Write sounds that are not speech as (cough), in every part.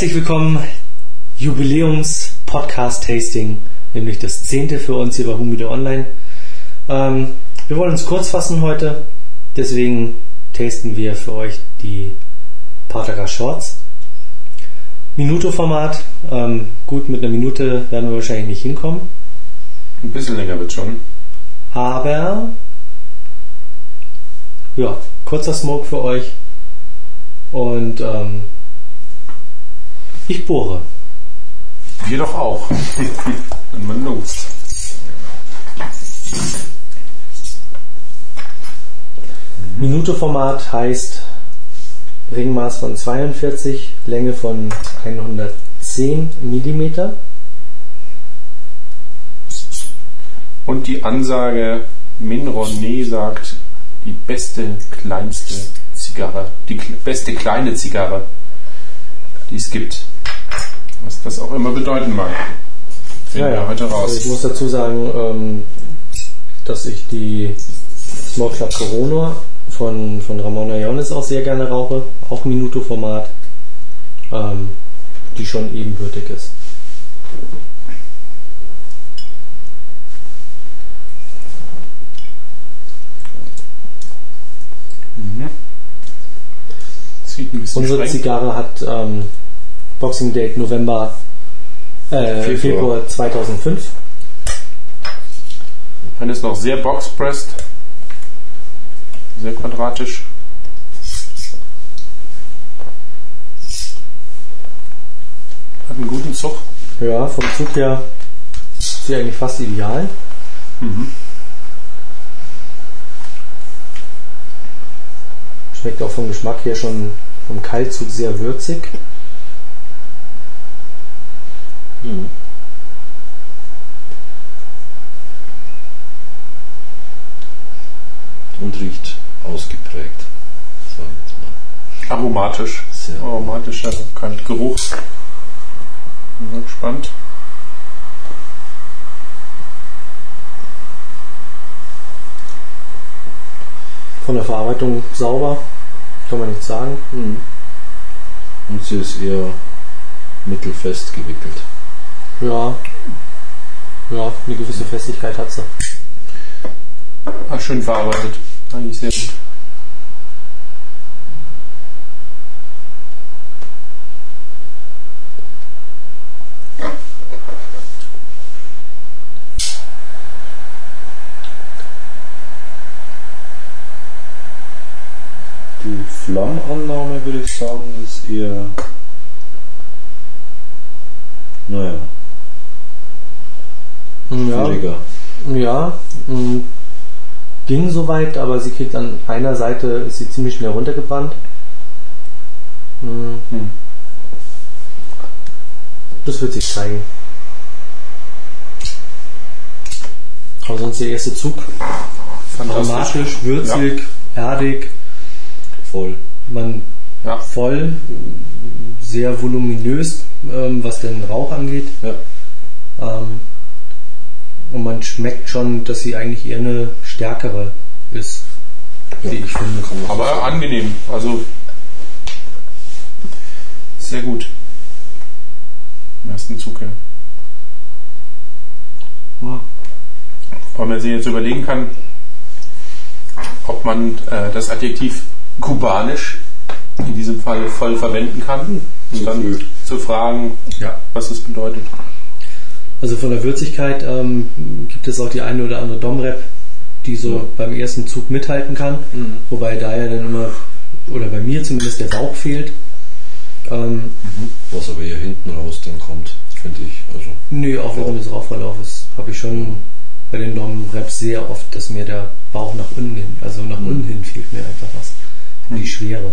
Herzlich willkommen, Jubiläums-Podcast-Tasting, nämlich das zehnte für uns hier bei Humide Online. Ähm, wir wollen uns kurz fassen heute, deswegen tasten wir für euch die Pataga Shorts. Minuto-Format, ähm, gut, mit einer Minute werden wir wahrscheinlich nicht hinkommen, Ein bisschen länger wird schon. aber ja, kurzer Smoke für euch und ähm, ich bohre. Wir doch auch. (laughs) Dann mal los. Minuto-Format heißt Ringmaß von 42, Länge von 110 mm. Und die Ansage, Minroné sagt, die beste, kleinste Zigarre, die beste kleine Zigarre, die es gibt. Was das auch immer bedeuten mag. Finden wir heute Also raus. ich muss dazu sagen, ähm, dass ich die Smoke Club Corona von, von Ramon Iones auch sehr gerne rauche, auch Minuto-Format, ähm, die schon ebenbürtig ist. Bisschen Unsere. Zigarre hat ähm, Boxing Date November, äh, Februar. Februar 2005. Dann ist noch sehr boxpressed. Sehr quadratisch. Hat einen guten Zug. Ja, vom Zug her ist sie eigentlich fast ideal. Schmeckt auch vom Geschmack her schon vom Kaltzug sehr würzig. Und riecht ausgeprägt. Sagen wir jetzt mal. Aromatisch. Sehr. Aromatischer kein Geruch. Bin gespannt. Von der Verarbeitung sauber, kann man nicht sagen. Und sie ist eher mittelfest gewickelt. Ja, ja, eine gewisse Festigkeit hat sie. Ah, schön verarbeitet. Eigentlich sehr gut. Die Flammannahme würde ich sagen, ist eher. Naja, Ja, schwieriger. ja mh, ging soweit, aber sie kriegt an einer Seite, ist sie ziemlich schnell runtergebrannt. Mh. Hm. Das wird sich zeigen. Aber sonst der erste Zug. Aromatisch, würzig, erdig, Voll. man Ja. voll, sehr voluminös, ähm, was den Rauch angeht. Ja. Ähm, und man schmeckt schon, dass sie eigentlich eher eine stärkere ist, wie ich finde. Aber angenehm. Also sehr gut. Im ersten Zug, ja. Weil man sich jetzt überlegen kann, ob man äh, das Adjektiv kubanisch in diesem Fall voll verwenden kann. Und dann zu fragen, Ja. was es bedeutet. Also von der Würzigkeit ähm, gibt es auch die eine oder andere Domrep, die so Ja. beim ersten Zug mithalten kann, wobei da ja dann immer, oder bei mir zumindest der Bauch fehlt. Ähm, Was aber eher hinten raus dann kommt, finde ich. Also, nee, auch während des Rauchverlaufes habe ich schon bei den Domreps sehr oft, dass mir der Bauch nach unten hin, also nach unten hin fehlt mir einfach was. Die Schwere.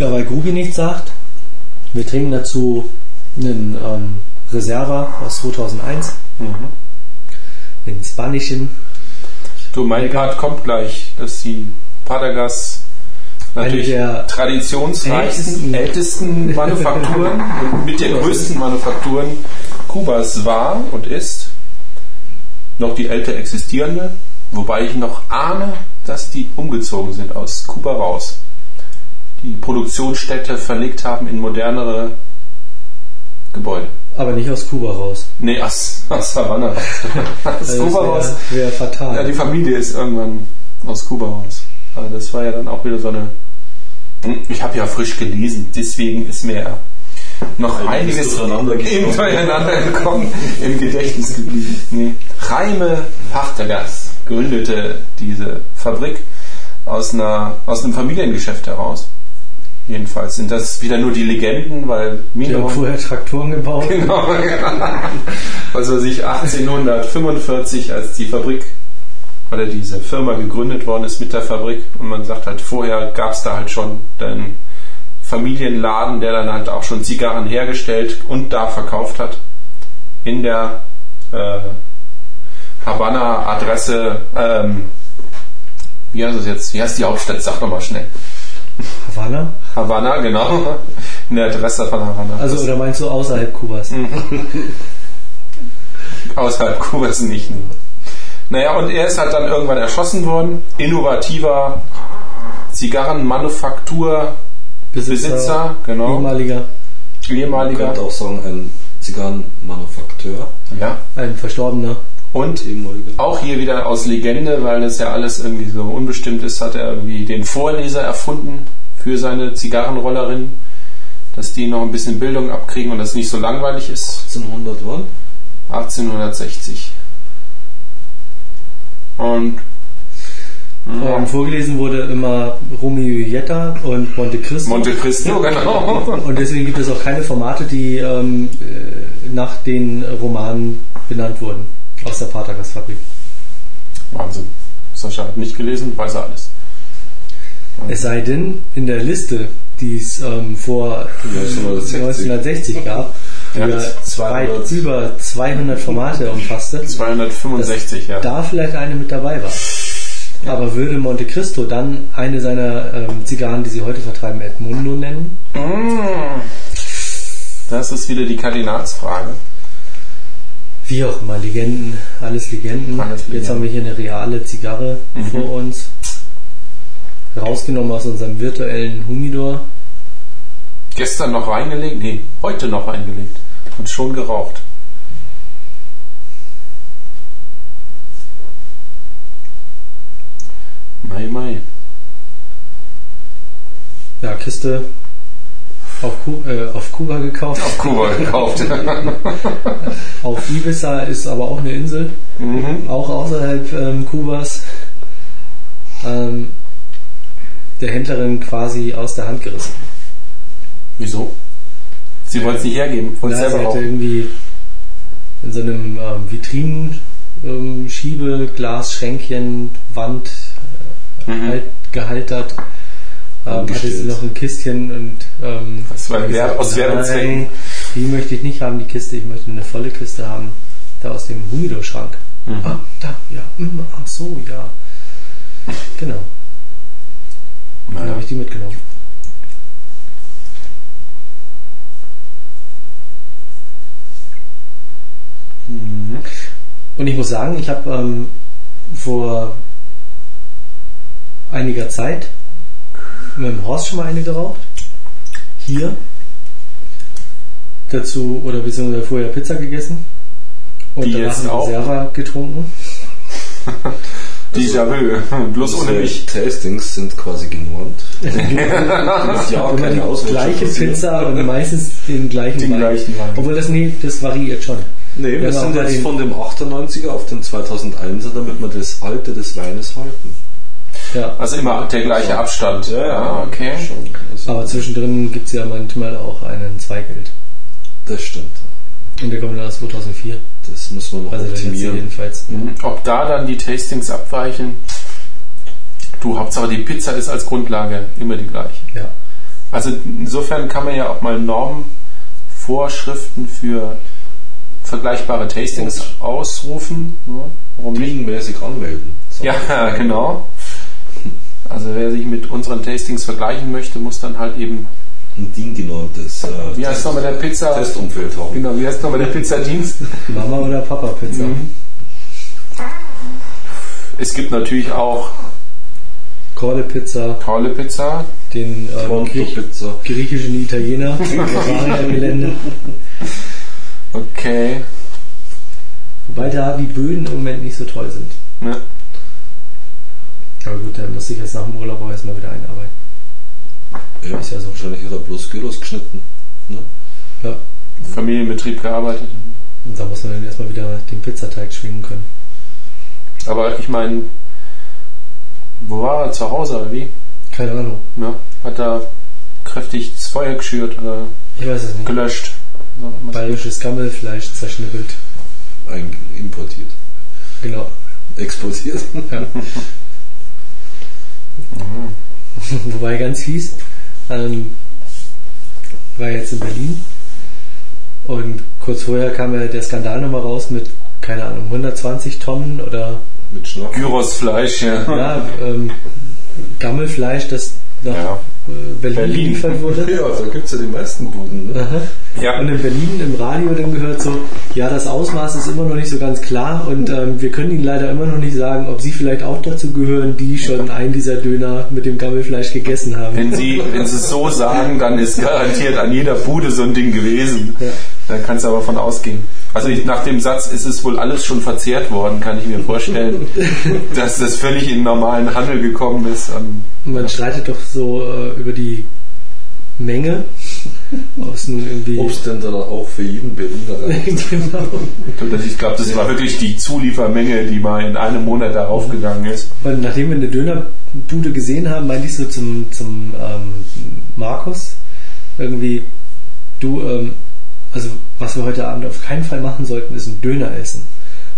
Ja, weil Grubi nichts sagt, wir trinken dazu einen ähm, Reserva aus 2001, den spanischen. Du, mein Part kommt gleich, dass die Padagas natürlich der traditionsreichsten, ältesten Manufakturen (laughs) und mit der größten Manufakturen Kubas war und ist. Noch die älter existierende Wobei ich noch ahne, dass die umgezogen sind aus Kuba raus. Die Produktionsstätte verlegt haben in modernere Gebäude. Aber nicht aus Kuba raus. Nee, aus, aus Havanna. (laughs) aus Also Kuba das raus. wäre wär fatal. Ja, die Familie ist irgendwann aus Kuba raus. Aber das war ja dann auch wieder so eine. Ich habe ja frisch gelesen, deswegen ist mir ja noch Einiges einiges durcheinander (laughs) gekommen. im durcheinander gekommen, im Gedächtnis geblieben. Nee. Reime Pachtergas gründete diese Fabrik aus, einer, aus einem Familiengeschäft heraus. Jedenfalls sind das wieder nur die Legenden, weil die haben vorher Traktoren gebaut. (laughs) Genau. Also sich 1845, als die Fabrik oder diese Firma gegründet worden ist mit der Fabrik und man sagt halt, vorher gab es da halt schon den Familienladen, der dann halt auch schon Zigarren hergestellt und da verkauft hat. In der äh, Havanna-Adresse, ähm, wie heißt es jetzt? Wie heißt die Hauptstadt? Sag nochmal schnell. Havanna? Havanna, genau. In der Adresse von Havanna. Also, oder meinst du außerhalb Kubas? (laughs) Außerhalb Kubas nicht. nur. Naja, und er ist halt dann irgendwann erschossen worden. Innovativer Zigarrenmanufakturbesitzer, Besitzer, genau. ehemaliger, Man Ehemaliger. könnte auch sagen, ein Zigarrenmanufakteur, Ja. ein Verstorbener. Und auch hier wieder aus Legende, weil das ja alles irgendwie so unbestimmt ist, hat er irgendwie den Vorleser erfunden für seine Zigarrenrollerin, dass die noch ein bisschen Bildung abkriegen und das nicht so langweilig ist. 1800 wann? 1860. Und Ähm, vorgelesen wurde immer Romeo und Julieta und Monte Cristo. Monte Cristo, (laughs) genau. und deswegen gibt es auch keine Formate, die ähm, äh, nach den Romanen benannt wurden aus der Patergast-Fabrik. Wahnsinn. Sascha hat nicht gelesen, weiß er alles. Es sei denn, in der Liste, die es ähm, vor 1960. 1960 gab, die Ja, ja weit 200. über 200 Formate umfasste, 265, ja. da vielleicht eine mit dabei war. Aber würde Monte Cristo dann eine seiner ähm, Zigarren, die sie heute vertreiben, Edmundo nennen? Mm. Das ist wieder die Kardinalsfrage. Wie auch immer, Legenden, alles Legenden. Alles Legenden. Jetzt haben wir hier eine reale Zigarre Mhm. vor uns. Rausgenommen aus unserem virtuellen Humidor. Gestern noch reingelegt, nee, heute noch reingelegt und schon geraucht. Mai, mai. Ja, Kiste auf, Ku äh, auf Kuba gekauft. Auf Kuba gekauft. (laughs) Auf Ibiza ist aber auch eine Insel, mhm. auch außerhalb ähm, Kubas. Ähm, der Händlerin quasi aus der Hand gerissen. Wieso? Sie wollen es nicht hergeben, es Ja, sie selber hatte rauchen. irgendwie in so einem ähm, Vitrinen ähm, Wand äh, Mhm. halt gehaltert. Ähm, hatte sie noch ein Kistchen und ähm, Das war Wert- aus Werbezwecken. die möchte ich nicht haben, die Kiste, ich möchte eine volle Kiste haben, da aus dem Humido-Schrank. Mhm. Ah, da, ja, mm, ach so, ja. Genau, dann Naja. habe ich die mitgenommen. Mhm. Und ich muss sagen, ich habe ähm, vor einiger Zeit mit dem Horst schon mal eine geraucht. Hier. Dazu, oder beziehungsweise vorher Pizza gegessen. Und Die danach auch? Reserva getrunken. (laughs) Déjà-vu, bloß ohne mich. Tastings sind quasi genormt. (laughs) Jahr Immer die gleiche. Pizza und meistens den gleichen Den Wein. gleichen Wein. Obwohl das, nee, das variiert schon. Nee, wir Ja, sind jetzt von dem 98er auf den 2001er, damit wir das Alte des Weines halten. Ja. Also immer der gleiche Abstand. Ah, okay. Schon. Also, Aber zwischendrin gibt es ja manchmal auch einen Zweigeld. das stimmt. Und der kommt dann aus 2004. Das muss man noch Also optimieren. jedenfalls. Mhm. Ob da dann die Tastings abweichen? Du, Hauptsache die Pizza ist als Grundlage immer die gleiche. Ja. Also insofern kann man ja auch mal Normen, Vorschriften für vergleichbare Tastings ausrufen. Ja, warum nicht? Anmelden. So. Ja, (laughs) genau. Also wer sich mit unseren Tastings vergleichen möchte, muss dann halt eben, Ein DIN-genormtes äh, Wie heißt nochmal der Pizza? Testumfeld haben. genau, wie heißt nochmal der Pizzadienst? (laughs) Mama oder Papa Pizza. Mhm. Es gibt natürlich auch Korle Pizza, tolle Pizza. den ähm, Griech Pizza. griechischen Italiener, (laughs) Bavaria-Gelände. Okay. Wobei da die Böden im Moment nicht so toll sind. Ja. Aber gut, dann muss ich jetzt nach dem Urlaub auch erstmal wieder einarbeiten. Ja, Ist ja so. Wahrscheinlich hat er bloß Gyros geschnitten. Ne? Ja. Familienbetrieb gearbeitet. Und da muss man dann erstmal wieder den Pizzateig schwingen können. Aber ich meine, wo war er? Zu Hause oder wie? Keine Ahnung. Ja. Hat er kräftig das Feuer geschürt oder Ich weiß es nicht. gelöscht? So, was- Bayerisches Gammelfleisch zerschnippelt. Ein, importiert. Genau. Exportiert. Ja. (laughs) (laughs) Wobei ganz fies, ähm, war jetzt in Berlin und kurz vorher kam ja der Skandal nochmal raus mit, keine Ahnung, 120 Tonnen oder Mit. Gyrosfleisch, ja. ja, ähm, Gammelfleisch, das nach Ja. Berlin, Berlin. geliefert wurde. (laughs) Ja, da gibt es ja die meisten Buden. Ne? Ja. Und in Berlin im Radio dann gehört so, ja, das Ausmaß ist immer noch nicht so ganz klar und ähm, wir können Ihnen leider immer noch nicht sagen, ob Sie vielleicht auch dazu gehören, die schon einen dieser Döner mit dem Gammelfleisch gegessen haben. Wenn Sie, wenn Sie es so sagen, dann ist garantiert an jeder Bude so ein Ding gewesen. Ja. Da kannst du aber von ausgehen. Also ich, nach dem Satz ist es wohl alles schon verzehrt worden, kann ich mir vorstellen, (laughs) dass das völlig in den normalen Handel gekommen ist. Ähm, Man streitet doch so äh, über die Menge, ob es denn dann auch für jeden reicht. (laughs) genau. ich glaube, das war wirklich die Zuliefermenge, die mal in einem Monat darauf gegangen ist. Und nachdem wir eine Dönerbude gesehen haben, meinte ich so zum, zum ähm, Markus irgendwie, du, ähm, also was wir heute Abend auf keinen Fall machen sollten, ist ein Döner essen.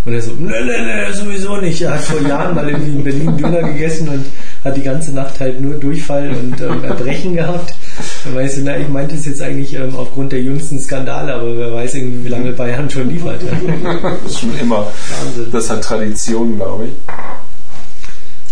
Und er so, ne, ne, ne, sowieso nicht. Er hat vor Jahren mal irgendwie in Berlin Döner gegessen und hat die ganze Nacht halt nur Durchfall und ähm, Erbrechen gehabt. Dann weißt du, na, ich meinte es jetzt eigentlich ähm, aufgrund der jüngsten Skandale, aber wer weiß irgendwie, wie lange Bayern schon liefert. (laughs) Das ist schon immer, Wahnsinn. das hat Tradition, glaube ich.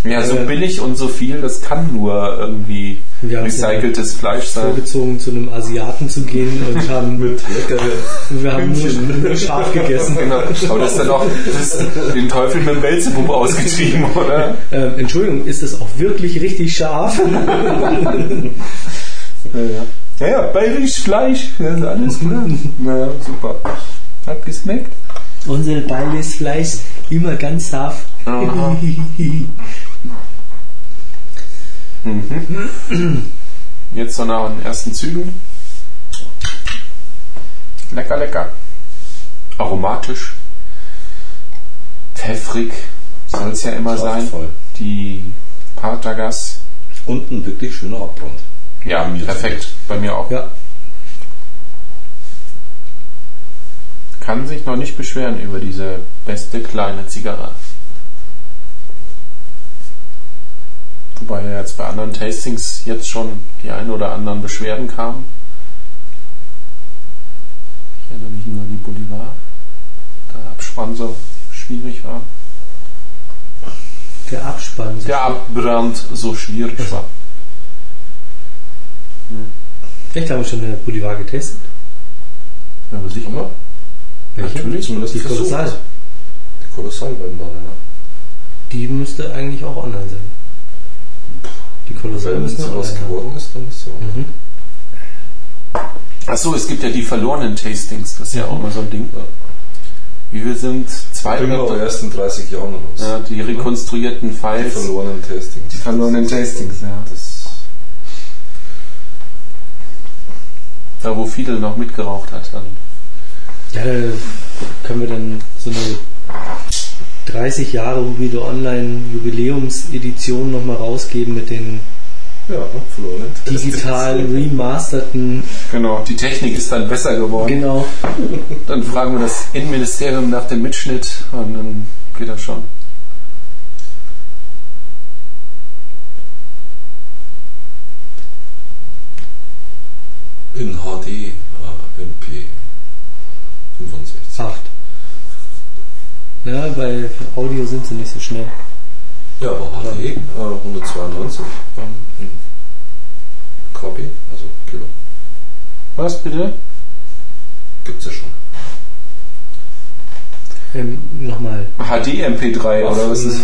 Ja, so Ja. billig und so viel, das kann nur irgendwie Wir haben recyceltes Fleisch sein. vorgezogen, zu einem Asiaten zu gehen und (laughs) haben, Mit leckeren wir haben nur, nur scharf (laughs) gegessen. Genau. Aber das ist dann auch das, den Teufel mit dem Belzebub ausgetrieben, (laughs) oder? Ähm, Entschuldigung, ist das auch wirklich richtig scharf? Ja, ja. Ja, ja, bayerisches Fleisch, das ist alles klar. Na ja, super. Hat geschmeckt. Unser beiles Fleisch immer ganz scharf. Aha. Jetzt so nach den ersten Zügen. Lecker, lecker. Aromatisch. Pfeffrig soll es ja immer sein. Die Partagas. Und ein wirklich schöner Abbrand. Ja, perfekt. Bei mir auch. Ja, Kann sich noch nicht beschweren über diese beste kleine Zigarre. Wobei ja jetzt bei anderen Tastings jetzt schon die ein oder anderen Beschwerden kamen. Ich erinnere mich nur an die Bolivar. Der Abspann so schwierig war. der Abspann. Der Abbrand so schwierig war. Echt, haben wir schon eine Bolivar getestet? Ja, aber sicher. Aber Welche? Natürlich. zumindest Die. Kolossal. Die Kolossalweinbahn, ja. Die müsste eigentlich auch online sein. Die Kolossal Wenn es was geworden ist, dann ist so. Mhm. Achso, es gibt ja die verlorenen Tastings. Das ist ja auch immer so ein Ding. Ja. Wie wir sind aber 200. erst in 30 Jahren raus. Ja, die rekonstruierten Die Files. verlorenen Tastings. Die verlorenen Tastings, ja. Das Da, wo Fidel noch mitgeraucht hat. Dann. Ja, da können wir dann so eine 30 Jahre Rubido Online Jubiläumsedition nochmal rausgeben mit den ja, digital remasterten. Genau, die Technik ist dann besser geworden. Genau. Dann fragen wir das Innenministerium nach dem Mitschnitt und dann geht das schon. In HD, MP 65. 8. Ja, bei Audio sind sie nicht so schnell. Ja, aber HD äh, 192 ähm, in KB, also Kilo. Was bitte? Gibt's ja schon. Ähm, Nochmal. HD MP3 oder was ist?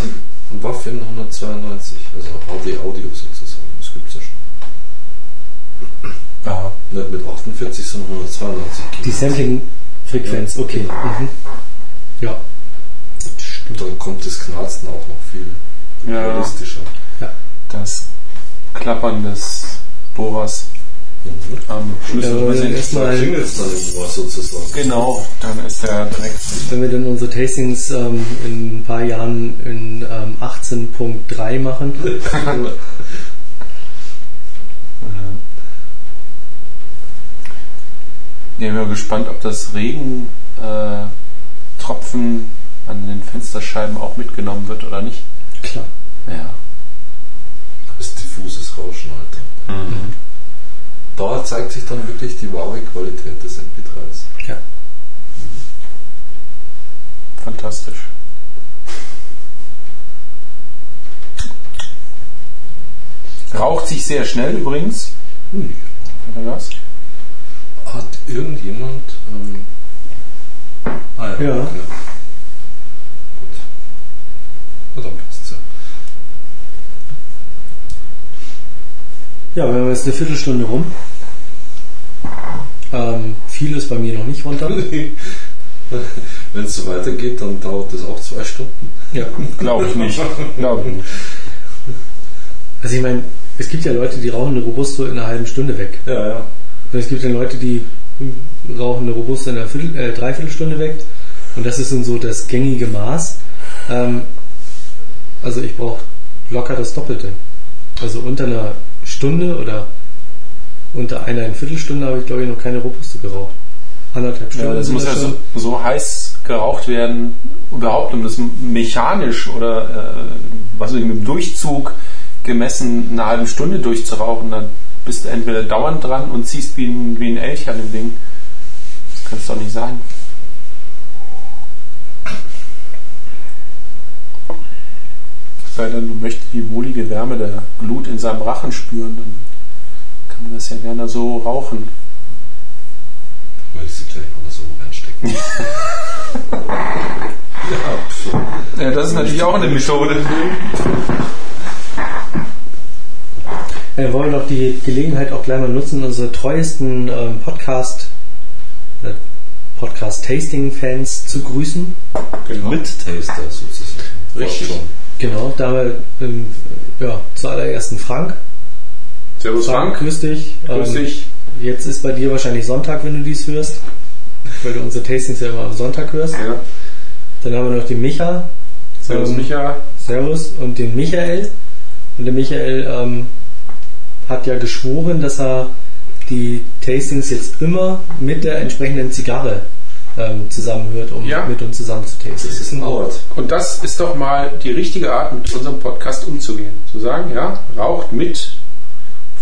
Waffen 192, also HD Audio sozusagen. Das gibt es ja schon. Ja. Nicht mit 48, sondern 192 Die Sampling-Frequenz, okay. Mhm. Ja. Und dann kommt das Knarzen auch noch viel Ja. realistischer. Das Klappern des Bohrers Mhm. am Schlüssel. Ja, erstmal- dann im Ohr sozusagen. Genau, dann ist der direkt. Wenn wir dann unsere Tastings ähm, in ein paar Jahren in ähm, 18.3 machen, (laughs) Ja, ich bin mal gespannt, ob das Regentropfen äh, Tropfen an den Fensterscheiben auch mitgenommen wird oder nicht. klar. Ja. Das ist diffuses Rauschen, Alter. Mhm. Da zeigt sich dann wirklich die wahre Qualität des MP3s. Ja. Fantastisch. Raucht sich sehr schnell übrigens. Ui. Oder was? Hat irgendjemand. Ähm, ah ja. Ja. Gut. Passt's ja. Ja, wir haben jetzt eine Viertelstunde rum. Ähm, viel ist bei mir noch nicht runter. (laughs) Wenn es so weitergeht, dann dauert das auch zwei Stunden. Ja. Glaube ich nicht. Glaube ich nicht. Also ich meine, es gibt ja Leute, die rauchen eine Robusto in einer halben Stunde weg. Ja, ja. Und es gibt dann Leute, die rauchen eine Robusto in einer Viertel, äh, Dreiviertelstunde weg. Und das ist dann so das gängige Maß. Ähm, also ich brauche locker das Doppelte. Also unter einer Stunde oder unter einer Viertelstunde habe ich glaube ich noch keine Robusto geraucht. Anderthalb Stunden. Ja, das muss ja so, so heiß geraucht werden, überhaupt um das mechanisch oder äh, was weiß ich, mit dem Durchzug gemessen eine halbe Stunde durchzurauchen, dann bist du entweder dauernd dran und ziehst wie ein, wie ein Elch an dem Ding. Das kann es doch nicht sein. Sei denn, du möchtest die wohlige Wärme der Glut in seinem Rachen spüren, dann kann man das ja gerne so rauchen. Wollte ich sie gleich mal so reinstecken. ja. Ja, das ist natürlich auch eine Methode. Äh, wollen wir doch die Gelegenheit auch gleich mal nutzen, unsere treuesten ähm, Podcast, äh, Podcast-Tasting-Fans zu grüßen. Genau. Mit-Taster sozusagen. Richtig. Genau, da haben wir ähm, ja, zuallererst einen Frank. Servus Frank. grüß dich. Grüß Ähm, dich. Jetzt ist bei dir wahrscheinlich Sonntag, wenn du dies hörst, weil du unsere Tastings ja immer am Sonntag hörst. Ja. Dann haben wir noch den Micha. Servus Ähm, Micha. Servus und den Michael. Und der Michael ähm, hat ja geschworen, dass er die Tastings jetzt immer mit der entsprechenden Zigarre ähm, zusammenhört, um Ja. mit uns zusammen zu tasten. Das ist ein Ort. Und das ist doch mal die richtige Art, mit unserem Podcast umzugehen. Zu sagen, ja, raucht mit,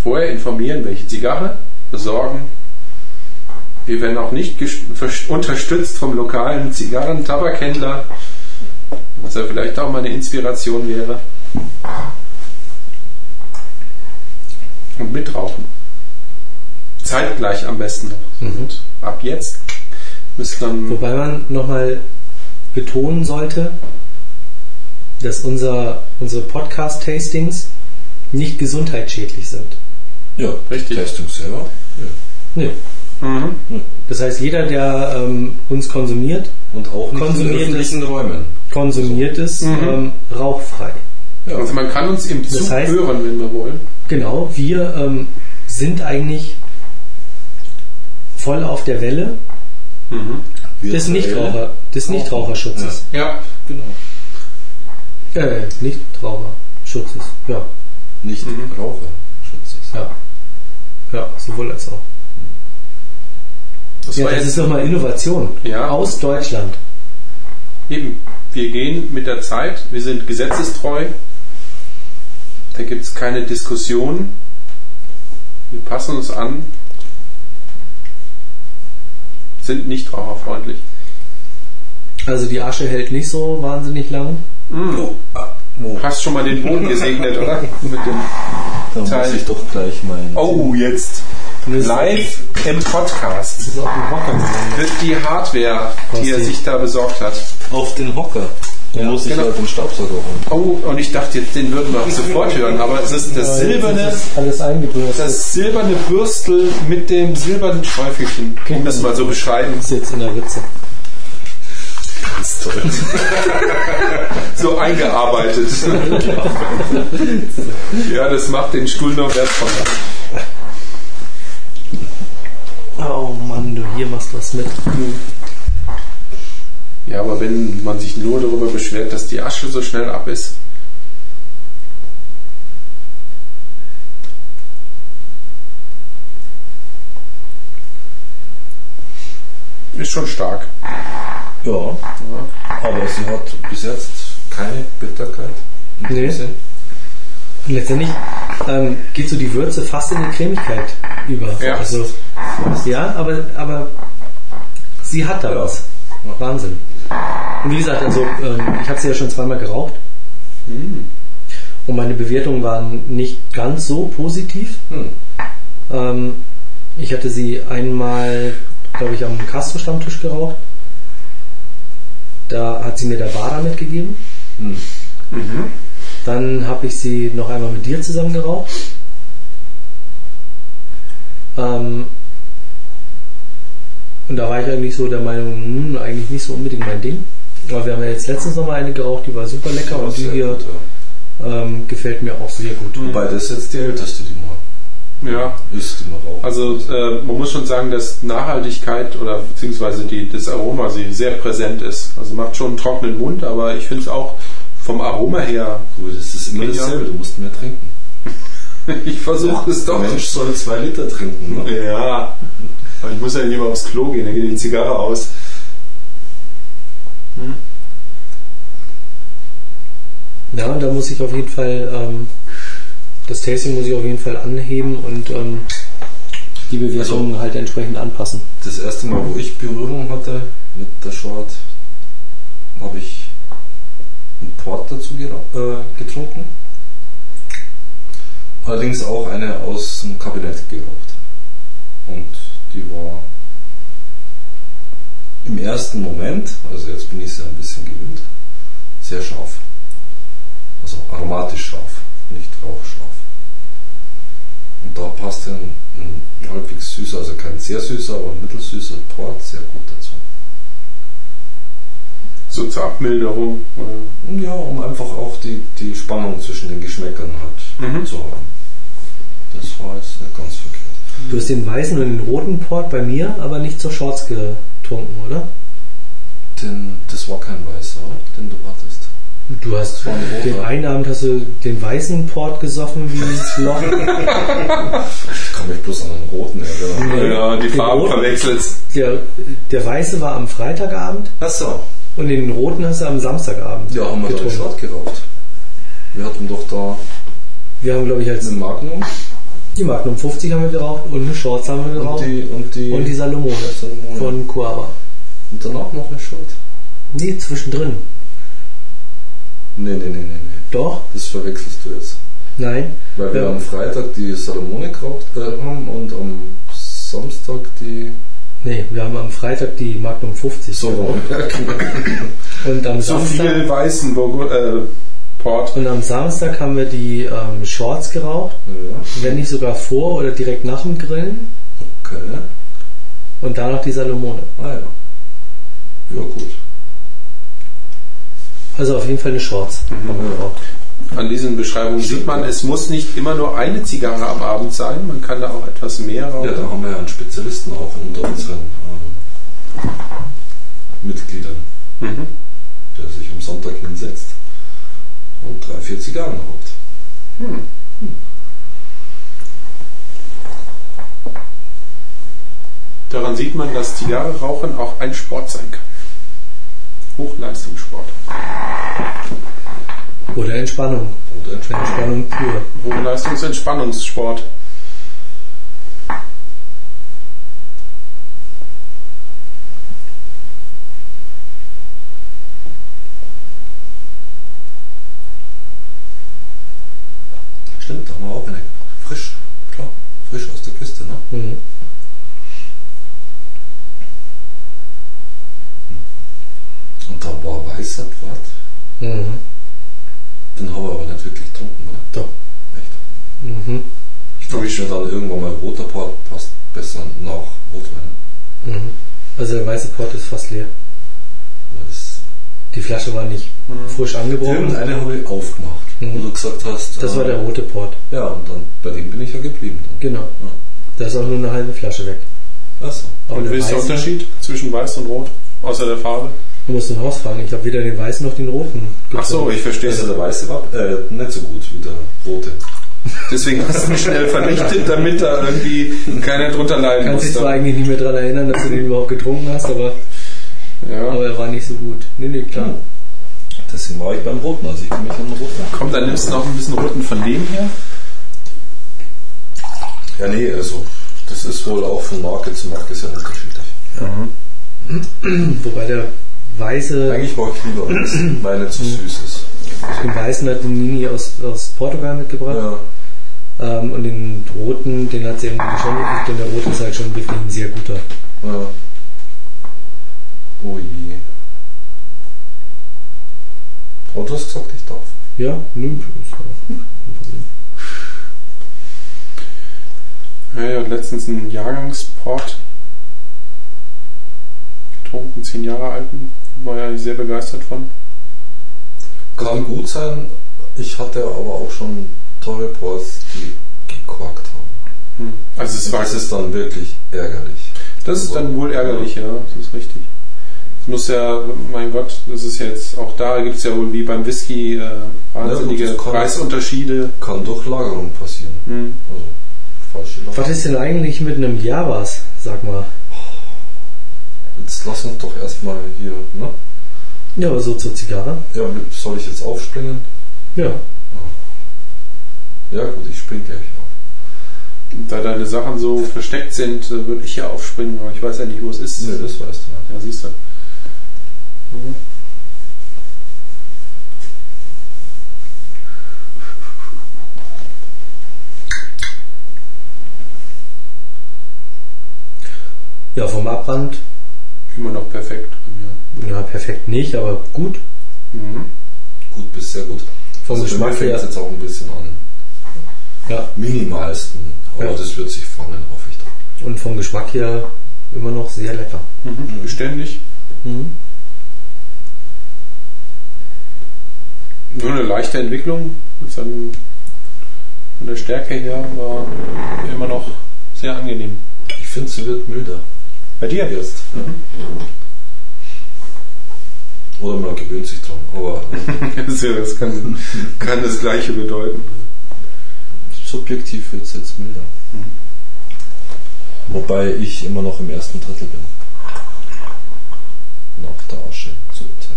vorher informieren, welche Zigarre, besorgen. Wir werden auch nicht unterstützt vom lokalen Zigarren-Tabakhändler, was ja vielleicht auch mal eine Inspiration wäre. Und mitrauchen. Zeitgleich am besten noch. Mhm. Ab jetzt dann. Wobei man nochmal betonen sollte, dass unser, unsere Podcast-Tastings nicht gesundheitsschädlich sind. Ja, Richtig. Testung selber. Ja. Nee. Mhm. Das heißt, jeder, der ähm, uns konsumiert, Und auch nicht in Konsumiert öffentlichen Räumen. konsumiert es Mhm. ähm, rauchfrei. Ja. Also man kann uns im Zug heißt- hören, wenn wir wollen. Genau, wir ähm, sind eigentlich voll auf der Welle des Virtuell. Nichtraucher, des Nichtraucherschutzes. Ja. Genau. Äh, Nichtraucherschutzes. Ja, Nicht Mhm. Ja. Ja, sowohl als auch. Das Ja, das ist nochmal Innovation. Ja. Aus Deutschland. eben. Wir gehen mit der Zeit, wir sind gesetzestreu. Da gibt es keine Diskussion. Wir passen uns an. Sind nicht raucherfreundlich. Also die Asche hält nicht so wahnsinnig lang. Oh, ah, oh. Hast schon mal den Boden (laughs) gesegnet, oder? Mit dem Da Teil. muss ich doch gleich mein. oh, jetzt. Live im Podcast ist auf dem Hocker gegangen. wird die Hardware, die er sich da besorgt hat. Auf den Hocker. Ja, dich genau. halt den Staubsauger holen. Oh, und ich dachte jetzt, den würden wir sofort hören, aber es ist das silberne, Das ist alles eingebürstet. das silberne Bürstel mit dem silbernen Schäufelchen. Um das mal so beschreiben. ist jetzt in der Ritze. Ganz toll. (laughs) So eingearbeitet. (laughs) ja, das macht den Stuhl noch wertvoller. Oh Mann, du hier machst was mit. Ja, aber wenn man sich nur darüber beschwert, dass die Asche so schnell ab ist. Ist schon stark. Ja, aber sie hat bis jetzt keine Bitterkeit. Nee. Und letztendlich ähm, geht so die Würze fast in die Cremigkeit über. Ja. Also, ja, aber, aber sie hat da Ja. was. Wahnsinn. Und wie gesagt, also ähm, ich habe sie ja schon zweimal geraucht. Und meine Bewertungen waren nicht ganz so positiv. Hm. Ähm, ich hatte sie einmal, glaube ich, am Castro-Stammtisch geraucht. Da hat sie mir der Bader mitgegeben. Hm. Dann habe ich sie noch einmal mit dir zusammen geraucht. Ähm, und da war ich eigentlich so der Meinung, hm, eigentlich nicht so unbedingt mein Ding. Aber wir haben ja jetzt letztens noch mal eine geraucht, die war super lecker und die hier gut, ja. ähm, gefällt mir auch sehr gut. Wobei das jetzt die älteste, die man Ja, ist, die man raucht. also äh, man muss schon sagen, dass Nachhaltigkeit oder beziehungsweise die, das Aroma sie sehr präsent ist. Also macht schon einen trockenen Mund, aber ich finde es auch vom Aroma her, Gut, es ist immer dasselbe, du musst mehr trinken. (laughs) ich versuche es Der doch. Mensch soll zwei Liter trinken. Ne? Ja, aber ich muss ja nicht mal aufs Klo gehen, dann geht die Zigarre aus. Ja, und da muss ich auf jeden Fall, ähm, das Tasting muss ich auf jeden Fall anheben und ähm, die Bewertungen halt entsprechend anpassen. Das erste Mal, wo ich Berührung hatte mit der Short, habe ich einen Port dazu äh, getrunken. Allerdings auch eine aus dem Kabinett geraucht. Und die war im ersten Moment, also jetzt bin ich sie ein bisschen gewöhnt, sehr scharf. Also aromatisch scharf, nicht rauchscharf. Und da passte ein, ein halbwegs süßer, also kein sehr süßer, aber ein mittelsüßer Port sehr gut dazu. So zur Abmilderung. äh, Und ja, um einfach auch die, die Spannung zwischen den Geschmäckern halt Mhm. zu haben. Das war jetzt nicht ganz verkehrt. Du hast den weißen und den roten Port bei mir, aber nicht zur Shorts getrunken, oder? Den, das war kein weißer, den du hattest. Du hast den einen Abend hast du den weißen Port gesoffen wie ein Loch. (laughs) Ich kann mich bloß an den roten erinnern. Nee. Ja, die Farben verwechselt. Der, der weiße war am Freitagabend Achso, und den roten hast du am Samstagabend ja, haben wir getrunken. Short geraucht. Wir hatten doch da Wir haben, glaube ich, als eine Magnum die Magnum 50 haben wir geraucht und eine Shorts haben wir und geraucht die, und die, und die Salomone Salomone. von Coaba. und danach noch eine Short. Nee, zwischendrin. Nee, nee, nee, nee, nee. Doch? Das verwechselst du jetzt. Nein. Weil wir Ja. am Freitag die Salomone geraucht äh, haben und am Samstag die Nee, wir haben am Freitag die Magnum 50 so geraucht. genau. Und am So Samstag viel weißen Burgu- äh, Port. und am Samstag haben wir die ähm, Shorts geraucht, ja. wenn nicht sogar vor oder direkt nach dem Grillen Okay. und danach die Salomone. Ah ja. Ja gut. Also auf jeden Fall eine Shorts. haben wir geraucht. An diesen Beschreibungen sieht man, es muss nicht immer nur eine Zigarre am Abend sein, man kann da auch etwas mehr rauchen. Ja, da haben wir ja einen Spezialisten auch unter unseren ähm, Mitgliedern, Mhm. der sich am Sonntag hinsetzt und drei, vier Zigarren raucht. Hm. Daran sieht man, dass Zigarre rauchen auch ein Sport sein kann. Hochleistungssport. Oder Entspannung. Entsprechend Entspannung pur. Hochleistungsentspannungssport. Stimmt, da haben wir auch eine frisch, klar, frisch aus der Küste, ne? Mhm. Und da war weißer Pfad Mhm. Den habe ich aber nicht wirklich getrunken, oder? Doch. Echt? Mhm. Ich dachte mir dann irgendwann mal roter Port passt besser nach Rotwein. Mhm. Also der weiße Port ist fast leer. Aber Die Flasche war nicht frisch angebrochen. Irgendeine habe ich aufgemacht, Mhm. Wo du gesagt hast. Das äh, war der rote Port. Ja, und dann bei dem bin ich ja geblieben. Dann. Genau. Da ist auch nur eine halbe Flasche weg. Achso. Aber Und wie ist der Unterschied zwischen weiß und rot? Außer der Farbe? Du musst den Haus fragen. Ich habe weder den weißen noch den roten. Ach so, ich verstehe. Also der weiße war äh, nicht so gut wie der rote. Deswegen hast du ihn schnell vernichtet, (laughs) damit da irgendwie keiner drunter leiden Kannst muss. dich zwar eigentlich nicht mehr daran erinnern, dass du den überhaupt getrunken hast, aber, Ja. aber er war nicht so gut. Nee, nee, klar. Hm. Deswegen war ich beim roten, also ich bin mich an den roten. Komm, dann nimmst du noch ein bisschen roten von dem her. Ja, nee, also das ist wohl auch von Marke zu Marke sehr unterschiedlich. (clears throat) Wobei der weiße, Eigentlich mag ich lieber weiß, (clears throat) weil er nicht so süß ist. den weißen hat die Nini aus, aus Portugal mitgebracht. Ja. Ähm, und den roten, den hat sie irgendwie schon gekriegt, denn der rote ist halt schon wirklich ein sehr guter. ja. Oh je. Du hast gesagt, ich darf. Ja, nö, ist auch kein Problem. Ja, ja, letztens einen Jahrgangsport getrunken, zehn Jahre alten. War ja sehr begeistert von. Kann gut sein. Ich hatte aber auch schon teure Ports, die gekorkt haben. Hm. Also es war, das ist dann wirklich ärgerlich. das ist dann wohl ärgerlich, ja, das ist richtig. Es muss ja, mein Gott, das ist jetzt, auch da gibt es ja wohl wie beim Whisky äh, wahnsinnige Ja, Preisunterschiede. Kann durch Lagerung passieren. Hm. Also falsche Lagerung. Was ist denn eigentlich mit einem Javas, sag mal? Jetzt lass uns doch erstmal hier, ne? Ja, aber so zur Zigarre. Ja, soll ich jetzt aufspringen? Ja. Ja gut, ich spring gleich auf. Da deine Sachen so versteckt sind, äh, würde ich ja aufspringen, aber ich weiß ja nicht, wo es ist. Nee, das weißt du nicht. Ja, siehst du. Ja, vom Abbrand, Immer noch perfekt. Ja. ja, perfekt nicht, aber gut. Mhm. Gut bis sehr gut. Vom also Geschmack her. es jetzt auch ein bisschen an. Ja. Minimalsten. Aber Ja. das wird sich fangen, hoffe ich doch. Und vom Geschmack her immer noch sehr lecker. Mhm. Beständig. Mhm. Nur eine leichte Entwicklung. Von der Stärke her war immer noch sehr angenehm. Ich finde, sie wird milder. Bei dir? Jetzt. Oder man gewöhnt sich dran. Aber (laughs) äh, das kann, kann das Gleiche bedeuten. subjektiv wird es jetzt milder. Wobei ich immer noch im ersten Drittel bin. Nach der Asche zum Teil.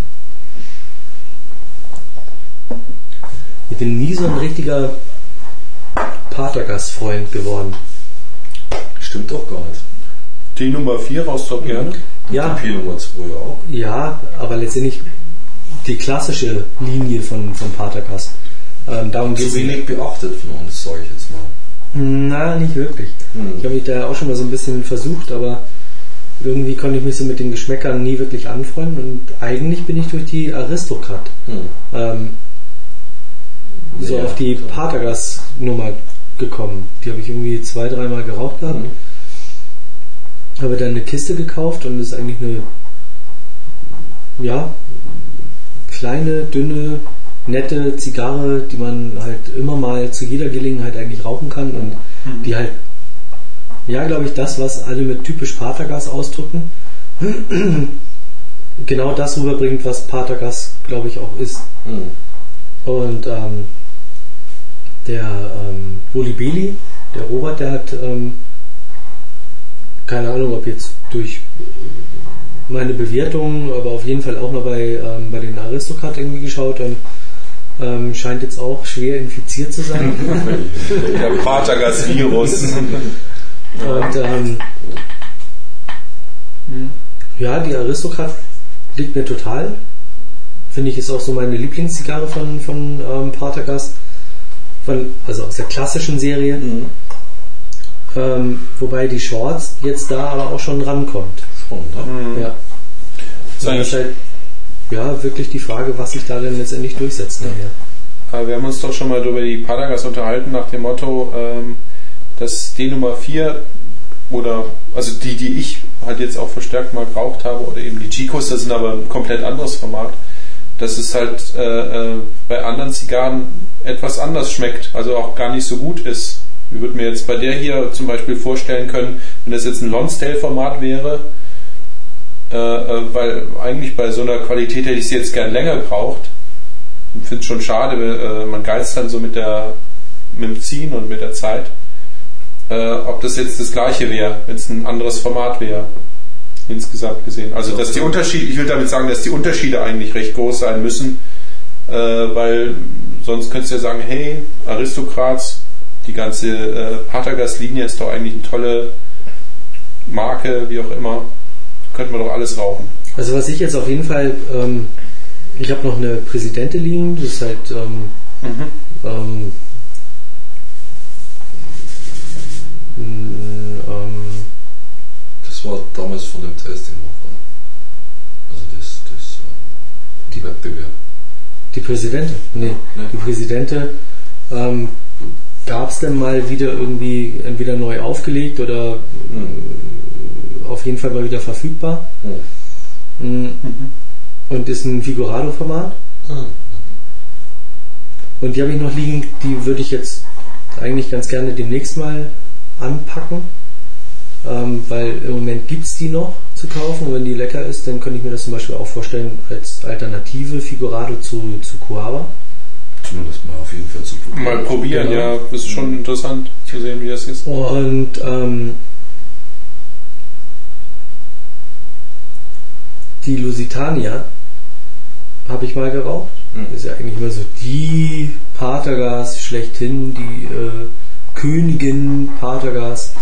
Ich bin nie so ein richtiger Patergast-Freund geworden. Stimmt doch gar nicht. Die Nummer 4 raus doch gerne. Ja, Die P Nummer 2 auch. ja, aber letztendlich die klassische Linie von, von Patergast. Ähm, darum Zu wenig beachtet von uns, sage ich jetzt mal. Na, nicht wirklich. Hm. Ich habe mich da auch schon mal so ein bisschen versucht, aber irgendwie konnte ich mich so mit den Geschmäckern nie wirklich anfreunden und eigentlich bin ich durch die Aristokrat Hm. ähm, so Ja, auf die klar. Patergas-Nummer gekommen. Die habe ich irgendwie zwei, dreimal geraucht gehabt. Mhm. Habe dann eine Kiste gekauft und das ist eigentlich eine ja, kleine, dünne, nette Zigarre, die man halt immer mal zu jeder Gelegenheit eigentlich rauchen kann und die halt, ja, glaube ich, das, was alle mit typisch Patergas ausdrücken, (clears throat) genau das rüberbringt, was Patergas, glaube ich, auch ist. Hm. Und ähm, der ähm, Bolibeli, der Robert, der hat ähm, keine Ahnung, ob jetzt durch meine Bewertung, aber auf jeden Fall auch mal bei, ähm, bei den Aristokrat irgendwie geschaut und ähm, scheint jetzt auch schwer infiziert zu sein. (laughs) Der Patergas-Virus. und ähm, ja, die Aristokrat liegt mir total. Finde ich ist auch so meine Lieblingszigarre von, von ähm, Patergast. Von, also aus der klassischen Serie. Mhm. Ähm, wobei die Shorts jetzt da aber auch schon rankommt. Schon, ne? Mhm. Ja. Ist das eigentlich halt, ja, wirklich die Frage, was sich da denn letztendlich durchsetzt nachher. Aber wir haben uns doch schon mal über die Padagas unterhalten nach dem Motto, ähm, dass die Nummer 4 oder also die, die ich halt jetzt auch verstärkt mal geraucht habe oder eben die Chicos, das sind aber ein komplett anderes Format, dass es halt äh, äh, bei anderen Zigarren etwas anders schmeckt, also auch gar nicht so gut ist. Ich würde mir jetzt bei der hier zum Beispiel vorstellen können, wenn das jetzt ein Lonsdale-Format wäre, äh, äh, weil eigentlich bei so einer Qualität hätte ich sie jetzt gern länger geraucht. Ich finde es schon schade, äh, man geizt dann so mit, der, mit dem Ziehen und mit der Zeit. Äh, ob das jetzt das gleiche wäre, wenn es ein anderes Format wäre, insgesamt gesehen. Also dass die Unterschiede, ich will damit sagen, dass die Unterschiede eigentlich recht groß sein müssen, äh, weil sonst könntest du ja sagen, hey, Aristokrats, die ganze äh, Patagas-Linie ist doch eigentlich eine tolle Marke, wie auch immer. Könnten wir doch alles rauchen. Also was ich jetzt auf jeden Fall, ähm, ich habe noch eine Präsidente liegen, das ist halt ähm, ähm, m, ähm, Das war damals von dem Testing noch, oder? Also das, das ähm, die Wettbewerb. die Präsidente, nee, Nee. die Präsidente ähm, gab es denn mal wieder irgendwie entweder neu aufgelegt oder äh, auf jeden Fall mal wieder verfügbar Hm. Mm, und ist ein Figurado-Format. Und die habe ich noch liegen, die würde ich jetzt eigentlich ganz gerne demnächst mal anpacken, ähm, weil im Moment gibt es die noch zu kaufen und wenn die lecker ist, dann könnte ich mir das zum Beispiel auch vorstellen als Alternative Figurado zu, zu Coava. Zumindest mal auf jeden Fall zu probieren. Mal probieren, Genau. ja. Das ist schon interessant zu sehen, wie das ist. Und ähm, die Lusitania habe ich mal geraucht. Mhm. Das ist ja eigentlich immer so die Patergas schlechthin, die äh, Königin Patergas.